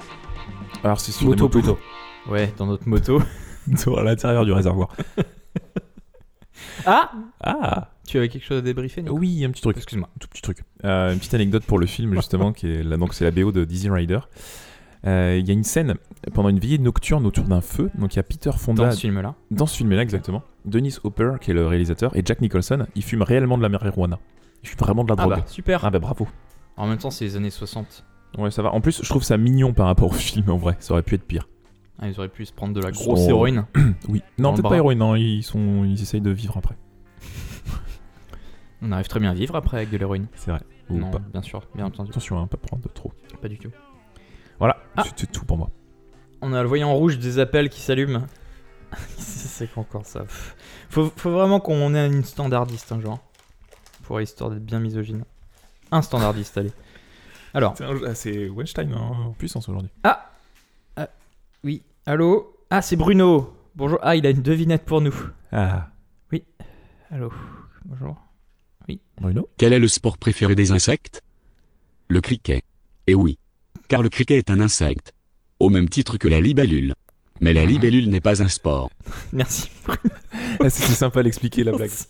Alors c'est sur Moto motos. plutôt. Ouais, dans notre moto. *laughs* Sur l'intérieur du réservoir. *laughs* Ah Ah Tu avais quelque chose à débriefer, Nico? Oui, un petit truc. Excuse-moi. Un tout petit truc. Euh, une petite anecdote pour le film, justement, qui est là, donc c'est la BO de Dizzy Rider. Euh, Il y a une scène pendant une veillée nocturne autour d'un feu. Donc il y a Peter Fonda Dans ce film-là. dans ce film-là, exactement. Dennis Hopper, qui est le réalisateur, et Jack Nicholson. Ils fument réellement de la marijuana. Ils fument vraiment de la Ah drogue. bah, super. Ah bah bravo. En même temps, c'est les années 60. Ouais, ça va. En plus, je trouve ça mignon par rapport au *laughs* film, en vrai. Ça aurait pu être pire. Ah, ils auraient pu se prendre de la grosse héroïne. *clears throat* Oui. Non, peut-être pas héroïne, non. Ils, sont... ils essayent de vivre après. *laughs* On arrive très bien à vivre après avec de l'héroïne. C'est vrai. Ou Non, pas. bien sûr, bien entendu. Attention, hein, pas prendre trop. Pas du tout. Voilà, Ah. c'est tout pour moi. On a le voyant rouge des appels qui s'allume. *laughs* c'est quoi encore ça faut, faut vraiment qu'on ait une standardiste un jour. Pour histoire d'être bien misogyne. Un standardiste, allez. Alors, C'est Weinstein en puissance aujourd'hui. oui, allô Ah, c'est Bruno Bonjour. Ah, il a une devinette pour nous. Ah, Allô Bonjour. Bruno Quel est le sport préféré des insectes? Le criquet. Eh oui. Car le criquet est un insecte. Au même titre que la libellule. Mais la libellule n'est pas un sport. *laughs* Merci. ah, C'était sympa d'expliquer la *laughs* blague. Merci,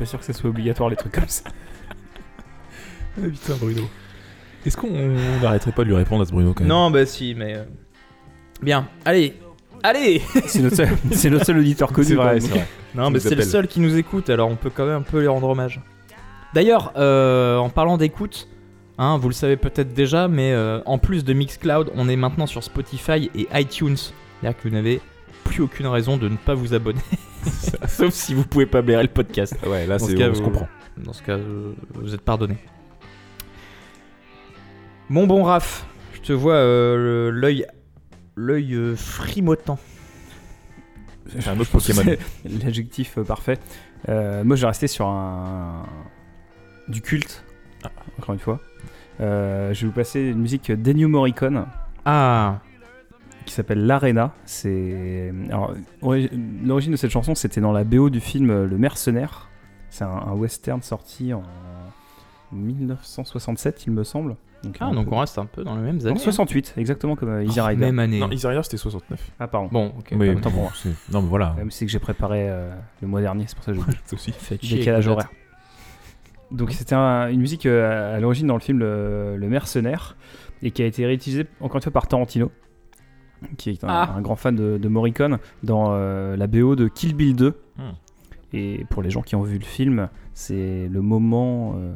pas sûr que ça soit obligatoire les trucs comme ça. *laughs* Ah, putain, Bruno. Est-ce qu'on on n'arrêterait pas de lui répondre à ce Bruno quand même? Non, bah si, mais. euh, Bien, allez Allez *laughs* C'est notre, seul- c'est notre seul auditeur connu. C'est vrai, c'est vrai. *laughs* Non, mais nous c'est le appelle. seul qui nous écoute, alors on peut quand même un peu lui rendre hommage. D'ailleurs, euh, en parlant d'écoute, hein, vous le savez peut-être déjà, mais euh, en plus de Mixcloud, on est maintenant sur Spotify et iTunes. C'est-à-dire que vous n'avez plus aucune raison de ne pas vous abonner. *laughs* Sauf si vous pouvez pas blairer le podcast. Ouais, là, Dans ce c'est cas, on se vous- comprend. dans ce cas, vous êtes pardonné. Bon, bon, Raph, je te vois euh, l'œil l'œil euh, frimotant. C'est un autre Pokémon. *laughs* L'adjectif euh, parfait. Euh, moi, je vais rester sur un du culte. Encore une fois. Euh, je vais vous passer une musique d'Ennio Morricone Ah, qui s'appelle L'Arena. C'est l'origine de cette chanson, c'était dans la BO du film euh, Le Mercenaire. C'est un, un western sorti en 1967, il me semble. Donc, ah donc peu- on reste un peu dans les mêmes en années. 68, exactement comme euh, Easy hein. Rider. Même année. Non, Easy Rider c'était 69. Ah pardon. Bon, ok. Mais autant pour moi. c'est- Non, mais voilà. Même si que j'ai préparé euh, le mois dernier, c'est pour ça que j'ai *laughs* C'est aussi. Décalage horaire. Donc c'était un- une musique euh, à l'origine dans le film le, Le Mercenaire et qui a été réutilisée encore une fois par Tarantino, qui est un, Ah. un grand fan de, de Morricone dans euh, la BO de Kill Bill 2. Hmm. Et pour les gens qui ont vu le film, c'est le moment. euh,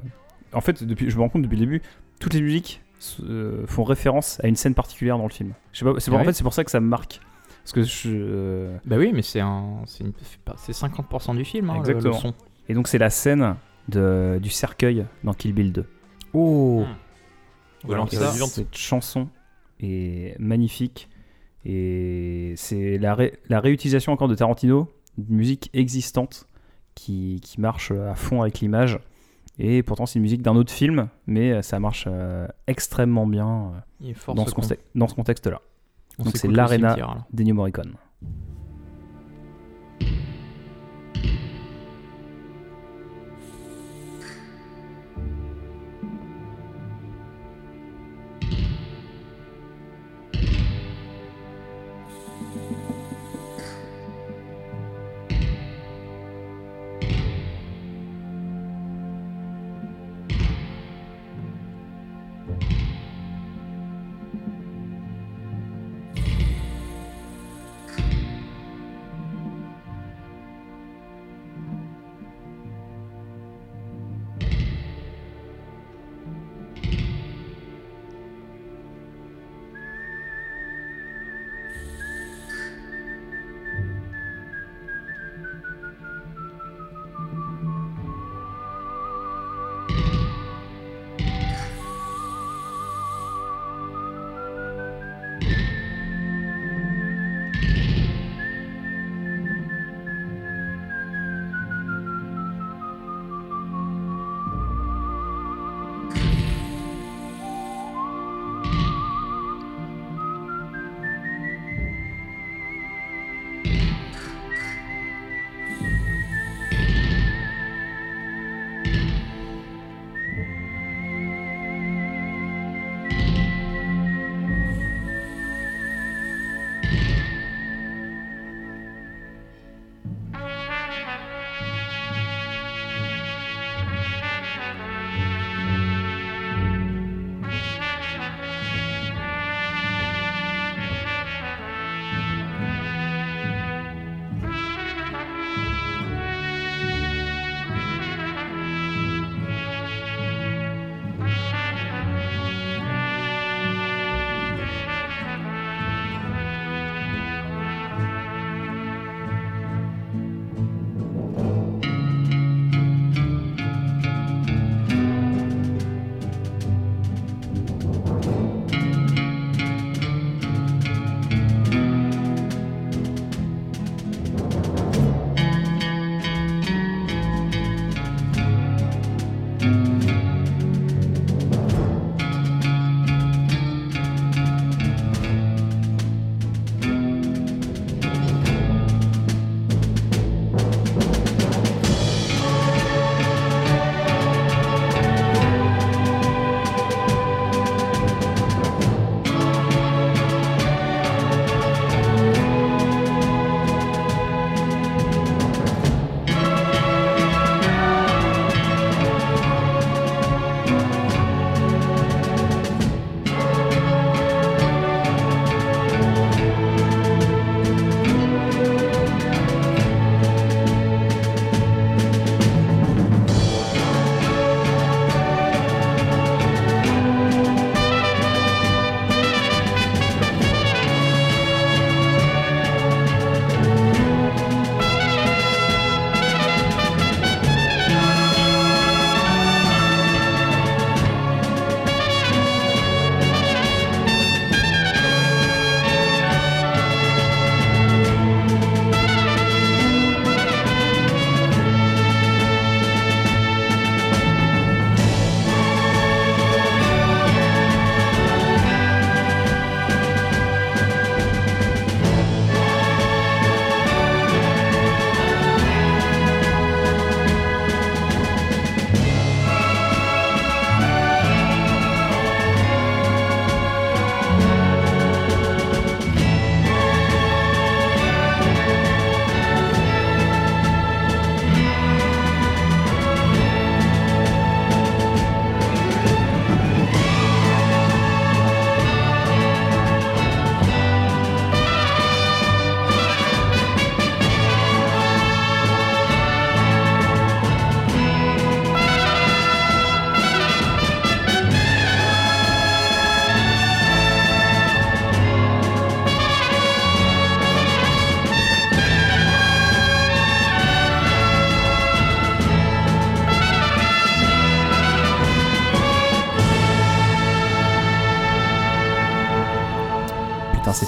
En fait, depuis, je me rends compte depuis le début, toutes les musiques euh, font référence à une scène particulière dans le film. Je sais pas, c'est pour- Ah en ouais fait c'est pour ça que ça me marque. Parce que je, euh, Bah oui, mais c'est un, c'est une- c'est 50% du film. hein, le- le Exactement. son. Et donc c'est la scène de, du cercueil dans Kill Bill 2. Oh. Ou alors ça, ça, vivante. Cette chanson est magnifique et c'est la, ré- la réutilisation encore de Tarantino d'une musique existante qui, qui marche à fond avec l'image. Et pourtant c'est une musique d'un autre film, mais ça marche euh, extrêmement bien euh, dans, ce dans contexte-là. On donc c'est l'Arena. d'Ennio Morricone.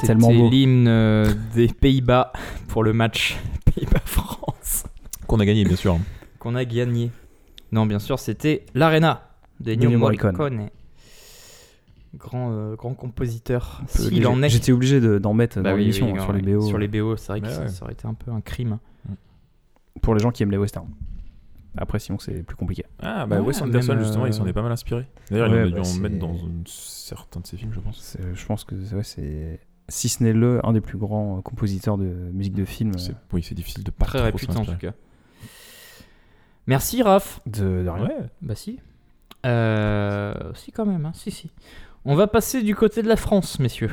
Tellement beau. l'hymne euh, des Pays-Bas *laughs* pour le match *laughs* Pays-Bas-France Qu'on a gagné, bien sûr. qu'on a gagné. Non, bien sûr, c'était l'Arena de Ennio Morricone. Morricone. Grand, euh, grand compositeur. S'il en est. J'étais obligé de- d'en mettre Bah dans oui, l'émission oui, sur les BO. Sur les BO, c'est vrai que Ouais, ça, ouais. ça aurait été un peu un crime. Pour les gens qui aiment les westerns. Après, sinon, c'est plus compliqué. Ah, bah Ouais, Wes Anderson, même, justement, euh, il s'en est pas mal inspiré. D'ailleurs, Ouais, il a bah, dû en c'est- mettre dans une- certains de ses films, je pense. C'est- Je pense que ouais, c'est. Si ce n'est le, un des plus grands compositeurs de musique de film. C'est- Oui, c'est difficile de pas Très réputé en tout cas. Merci Raph. De, de rien. Ouais. Bah si. Euh, si quand même, hein. si si. On va passer du côté de la France, messieurs.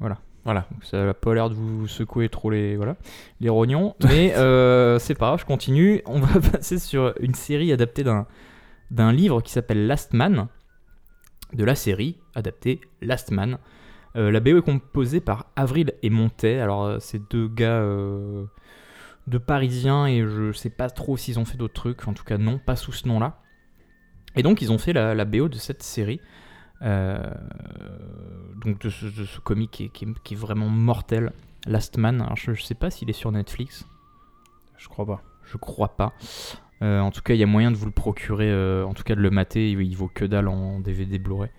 Voilà. Voilà. Donc, ça n'a pas l'air de vous secouer trop les, voilà, les rognons, *laughs* mais euh, c'est pas grave, je continue. On va *laughs* passer sur une série adaptée d'un, d'un livre qui s'appelle Last Man, de la série adaptée Last Man. Euh, la BO est composée par Avril et Montet. Alors, euh, c'est deux gars euh, de Parisiens et je sais pas trop s'ils ont fait d'autres trucs. En tout cas, non, pas sous ce nom-là. Et donc, ils ont fait la, la BO de cette série. Euh, donc, de ce, de ce comic qui est, qui est- qui est vraiment mortel. Last Man. Alors, je, je sais pas s'il est sur Netflix. Je crois pas. Je crois pas. Euh, en tout cas, il y a moyen de vous le procurer, euh, en tout cas de le mater. Il, il vaut que dalle en DVD Blu-ray.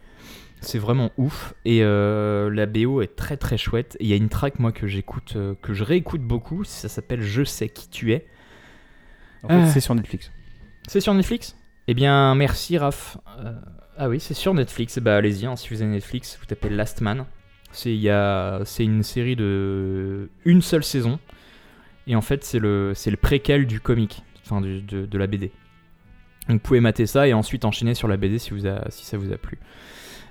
C'est vraiment ouf. Et euh, la BO est très très chouette. Et Il y a une track, moi, que j'écoute, euh, que je réécoute beaucoup. Ça s'appelle Je sais qui tu es. En fait, Ah. c'est sur Netflix. C'est sur Netflix? Eh bien, merci Raph. Euh, ah oui, c'est sur Netflix. Bah, allez-y, hein, si vous avez Netflix, vous tapez Last Man. C'est une série de une seule saison. Et en fait, c'est le, préquel du comic, enfin du- de, de la BD. Donc, vous pouvez mater ça et ensuite enchaîner sur la BD si, vous a- si ça vous a plu.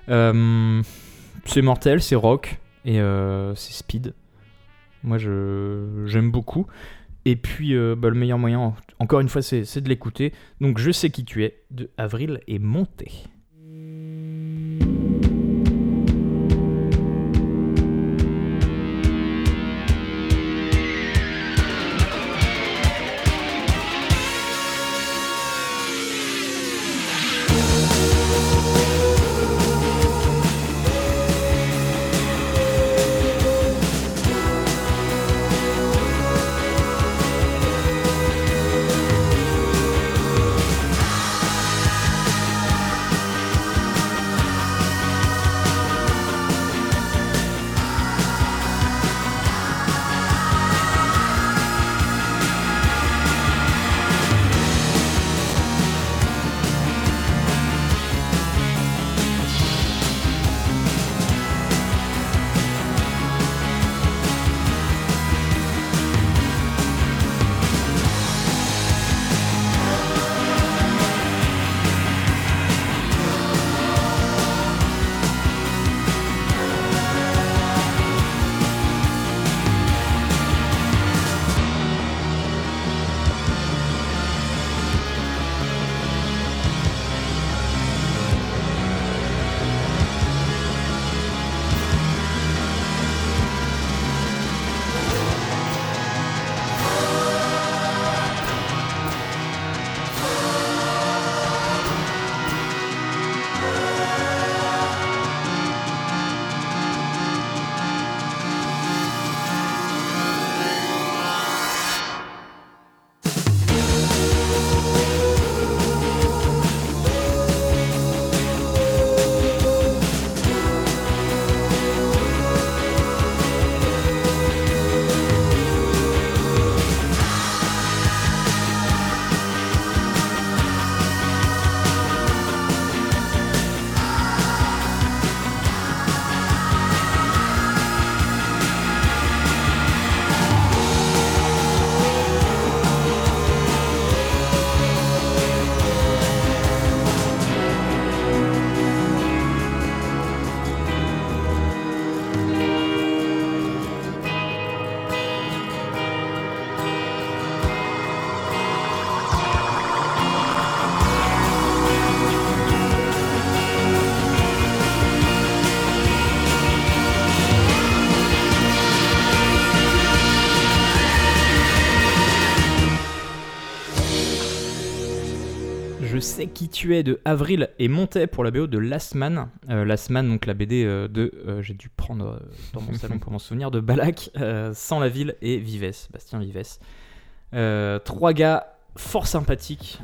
Euh, c'est mortel, c'est rock et euh, c'est speed. Moi, je, j'aime beaucoup. Et puis, euh, bah, le meilleur moyen, encore une fois, c'est, c'est de l'écouter. Donc, Je sais qui tu es, de Avril et Monté. De Avril et Montet pour la BO de Last Man. Euh, Last Man, donc la BD euh, de. euh, J'ai dû prendre dans mon salon pour m'en souvenir de Balak, Sans la ville et Vives, Bastien Vives. Trois gars fort sympathiques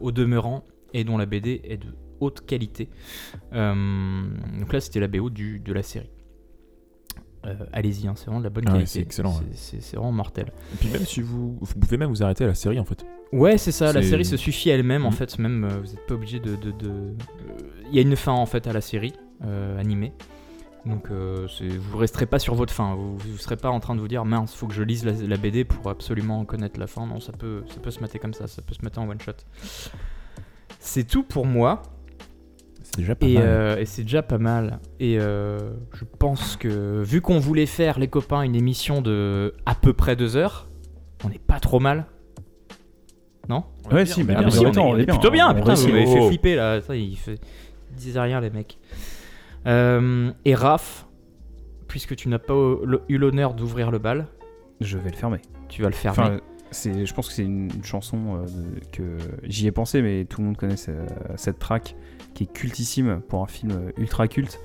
au demeurant et dont la BD est de haute qualité. Donc là, c'était la BO de la série. Euh, Allez-y, hein, c'est vraiment de la bonne Ah ouais, qualité. c'est excellent, ouais. C'est c'est vraiment mortel. Et puis même si vous, vous pouvez même vous arrêter à la série en fait. Ouais, c'est ça, la C'est- série se suffit à elle-même en Mhm. fait, même euh, vous n'êtes pas obligé de. de- de- euh, Il y a une fin en fait à la série euh, animée. Donc euh, c'est- vous resterez pas sur votre fin, vous, vous serez pas en train de vous dire mince, faut que je lise la, la BD pour absolument connaître la fin. Non, ça peut, ça peut se mater comme ça, ça peut se mater en one shot. C'est tout pour moi. C'est déjà pas Et, mal. euh, et c'est déjà pas mal. Et euh, je pense que vu qu'on voulait faire, les copains, une émission de à peu près deux heures, on n'est pas trop mal. Non? Ouais, si, Ah, mais si, on est on on est plutôt bien, putain, vous m'avez fait flipper là. Ça, il fait... Ils disaient rien les mecs. Euh, et Raph, puisque tu n'as pas eu eu l'honneur d'ouvrir le bal, Je vais le fermer. tu vas le fermer. Enfin, c'est, je pense que c'est une, une chanson euh, que j'y ai pensé, mais tout le monde connaît ce- cette track qui est cultissime pour un film ultra culte.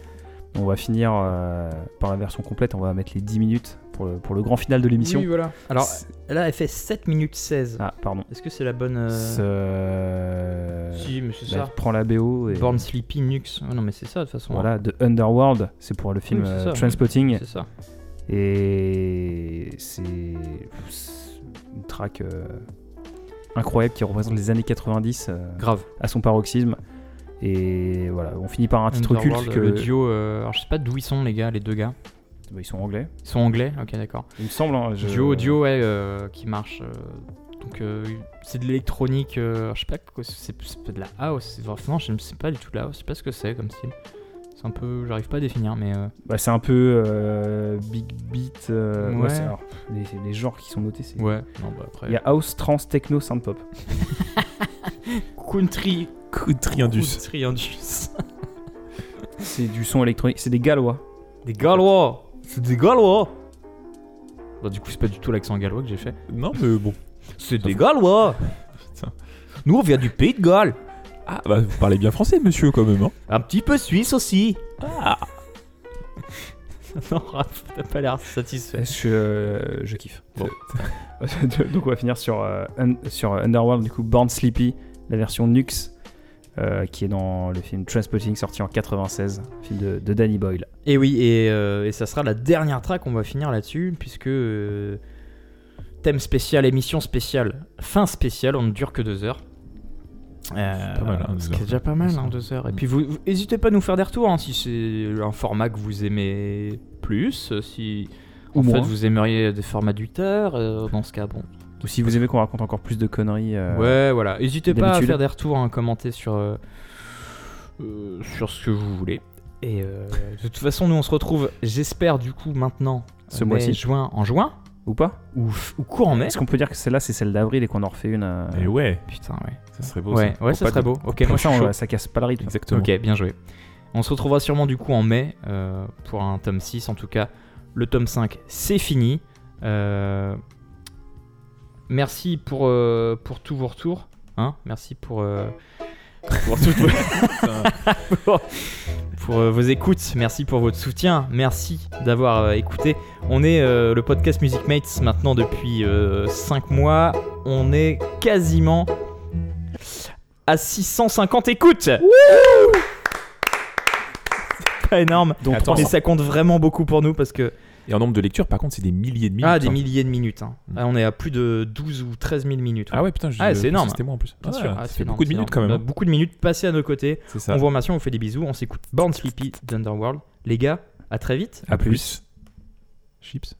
On va finir euh, par la version complète, on va mettre les 10 minutes pour le, pour le grand final de l'émission. oui, voilà. Alors là, elle fait 7 minutes 16. Ah, pardon. Est-ce que c'est la bonne. euh, Si, mais c'est bah, ça. prends la BO et Born Sleepy Nux. Ah non, mais c'est ça de toute façon. voilà, de Underworld, c'est pour le film Oui, c'est euh, ça, Trainspotting. C'est ça. Et c'est une track euh, incroyable qui représente les années 90 euh, Grave. à son paroxysme. Et voilà, on finit par un titre culte que Le duo. euh, alors je sais pas d'où ils sont les gars, les deux gars. Bah, ils sont anglais. Ils sont anglais. Ok, d'accord. Il me semble. hein, je- Duo, duo, ouais, euh, qui marche. euh, donc euh, c'est de l'électronique. je sais pas. C'est pas de la house. Non, je ne sais pas du tout de la house. Je sais pas ce que c'est comme style. C'est un peu. J'arrive pas à définir, mais. Bah, c'est un peu big beat. Ouais. c'est- alors, les, les genres qui sont notés, c'est. ouais. Non, bah après. Il y a house, trance, techno, synth pop. *laughs* Country. Indus. Country Indus. *laughs* C'est du son électronique. C'est des gallois. Des Gallois C'est des Gallois Bah, du coup, c'est pas du tout l'accent gallois que j'ai fait. Non mais bon. C'est des Gallois Putain. Nous, on vient du pays de Galles. Ah bah vous parlez bien français monsieur quand même. Hein. Un petit peu suisse aussi. *laughs* non, Raph, t'as pas l'air satisfait. Je, euh, je kiffe. Bon. *laughs* Donc on va finir sur, euh, Un- sur Underworld, du coup Born Sleepy, la version Nux, euh, qui est dans le film Transpotting sorti en 96, film de, de Danny Boyle. Et oui, et, euh, et ça sera la dernière track, on va finir là-dessus, puisque euh, thème spécial, émission spéciale, fin spéciale, on ne dure que deux heures. Euh, Pas mal, hein, deux ce qui est heures. déjà pas mal, hein, deux heures. Et puis, vous, vous- n'hésitez pas à nous faire des retours hein, si c'est un format que vous aimez plus, si Ou en fait moins. vous aimeriez des formats tard, euh, dans ce cas, bon. Ou si vous aimez qu'on raconte encore plus de conneries. euh, Ouais, voilà. N'hésitez pas à faire des retours, hein, commenter sur, euh, euh, sur ce que vous voulez. Et euh, de toute façon, nous on se retrouve, j'espère du coup maintenant, Ce mois-ci. juin, en juin Ou pas ou, ou courant mai. Est-ce qu'on peut dire que celle-là c'est celle d'avril et qu'on en refait une euh, Et ouais, Putain, ouais. ça serait beau. Ouais, ça. ouais, ça serait beau. Ok, moi je ça, suis on- chaud. ça casse pas le rythme. Exactement. Ok, bien joué. On se retrouvera sûrement du coup en mai euh, pour un tome 6. En tout cas, le tome 5, c'est fini. Euh, merci pour, euh, pour tous vos retours. Hein merci pour, euh, pour, toutes *laughs* vos- pour, pour, euh, vos écoutes. Merci pour votre soutien. Merci d'avoir euh, écouté. On est euh, le podcast Music Mates maintenant depuis 5 mois. On est quasiment à 650 écoutes. C'est pas énorme. Donc, Attends, Mais ça compte vraiment beaucoup pour nous parce que. Et en nombre de lectures, par contre, c'est des milliers de minutes. Ah, des hein. milliers de minutes. hein. Mm. Ah, on est à plus de 12 ou 13 000 minutes. Ah ouais, putain, je- Ah, c'est énorme. C'était moi en plus. Bien Ah, sûr. Ça Ah, c'est beaucoup de minutes énorme. quand même. hein. Beaucoup de minutes passées à nos côtés. C'est ça. On vous remercie, on vous fait des bisous. On s'écoute Born Sleepy d'Underworld. Les gars, à très vite. À plus. Chips.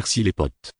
Merci les potes.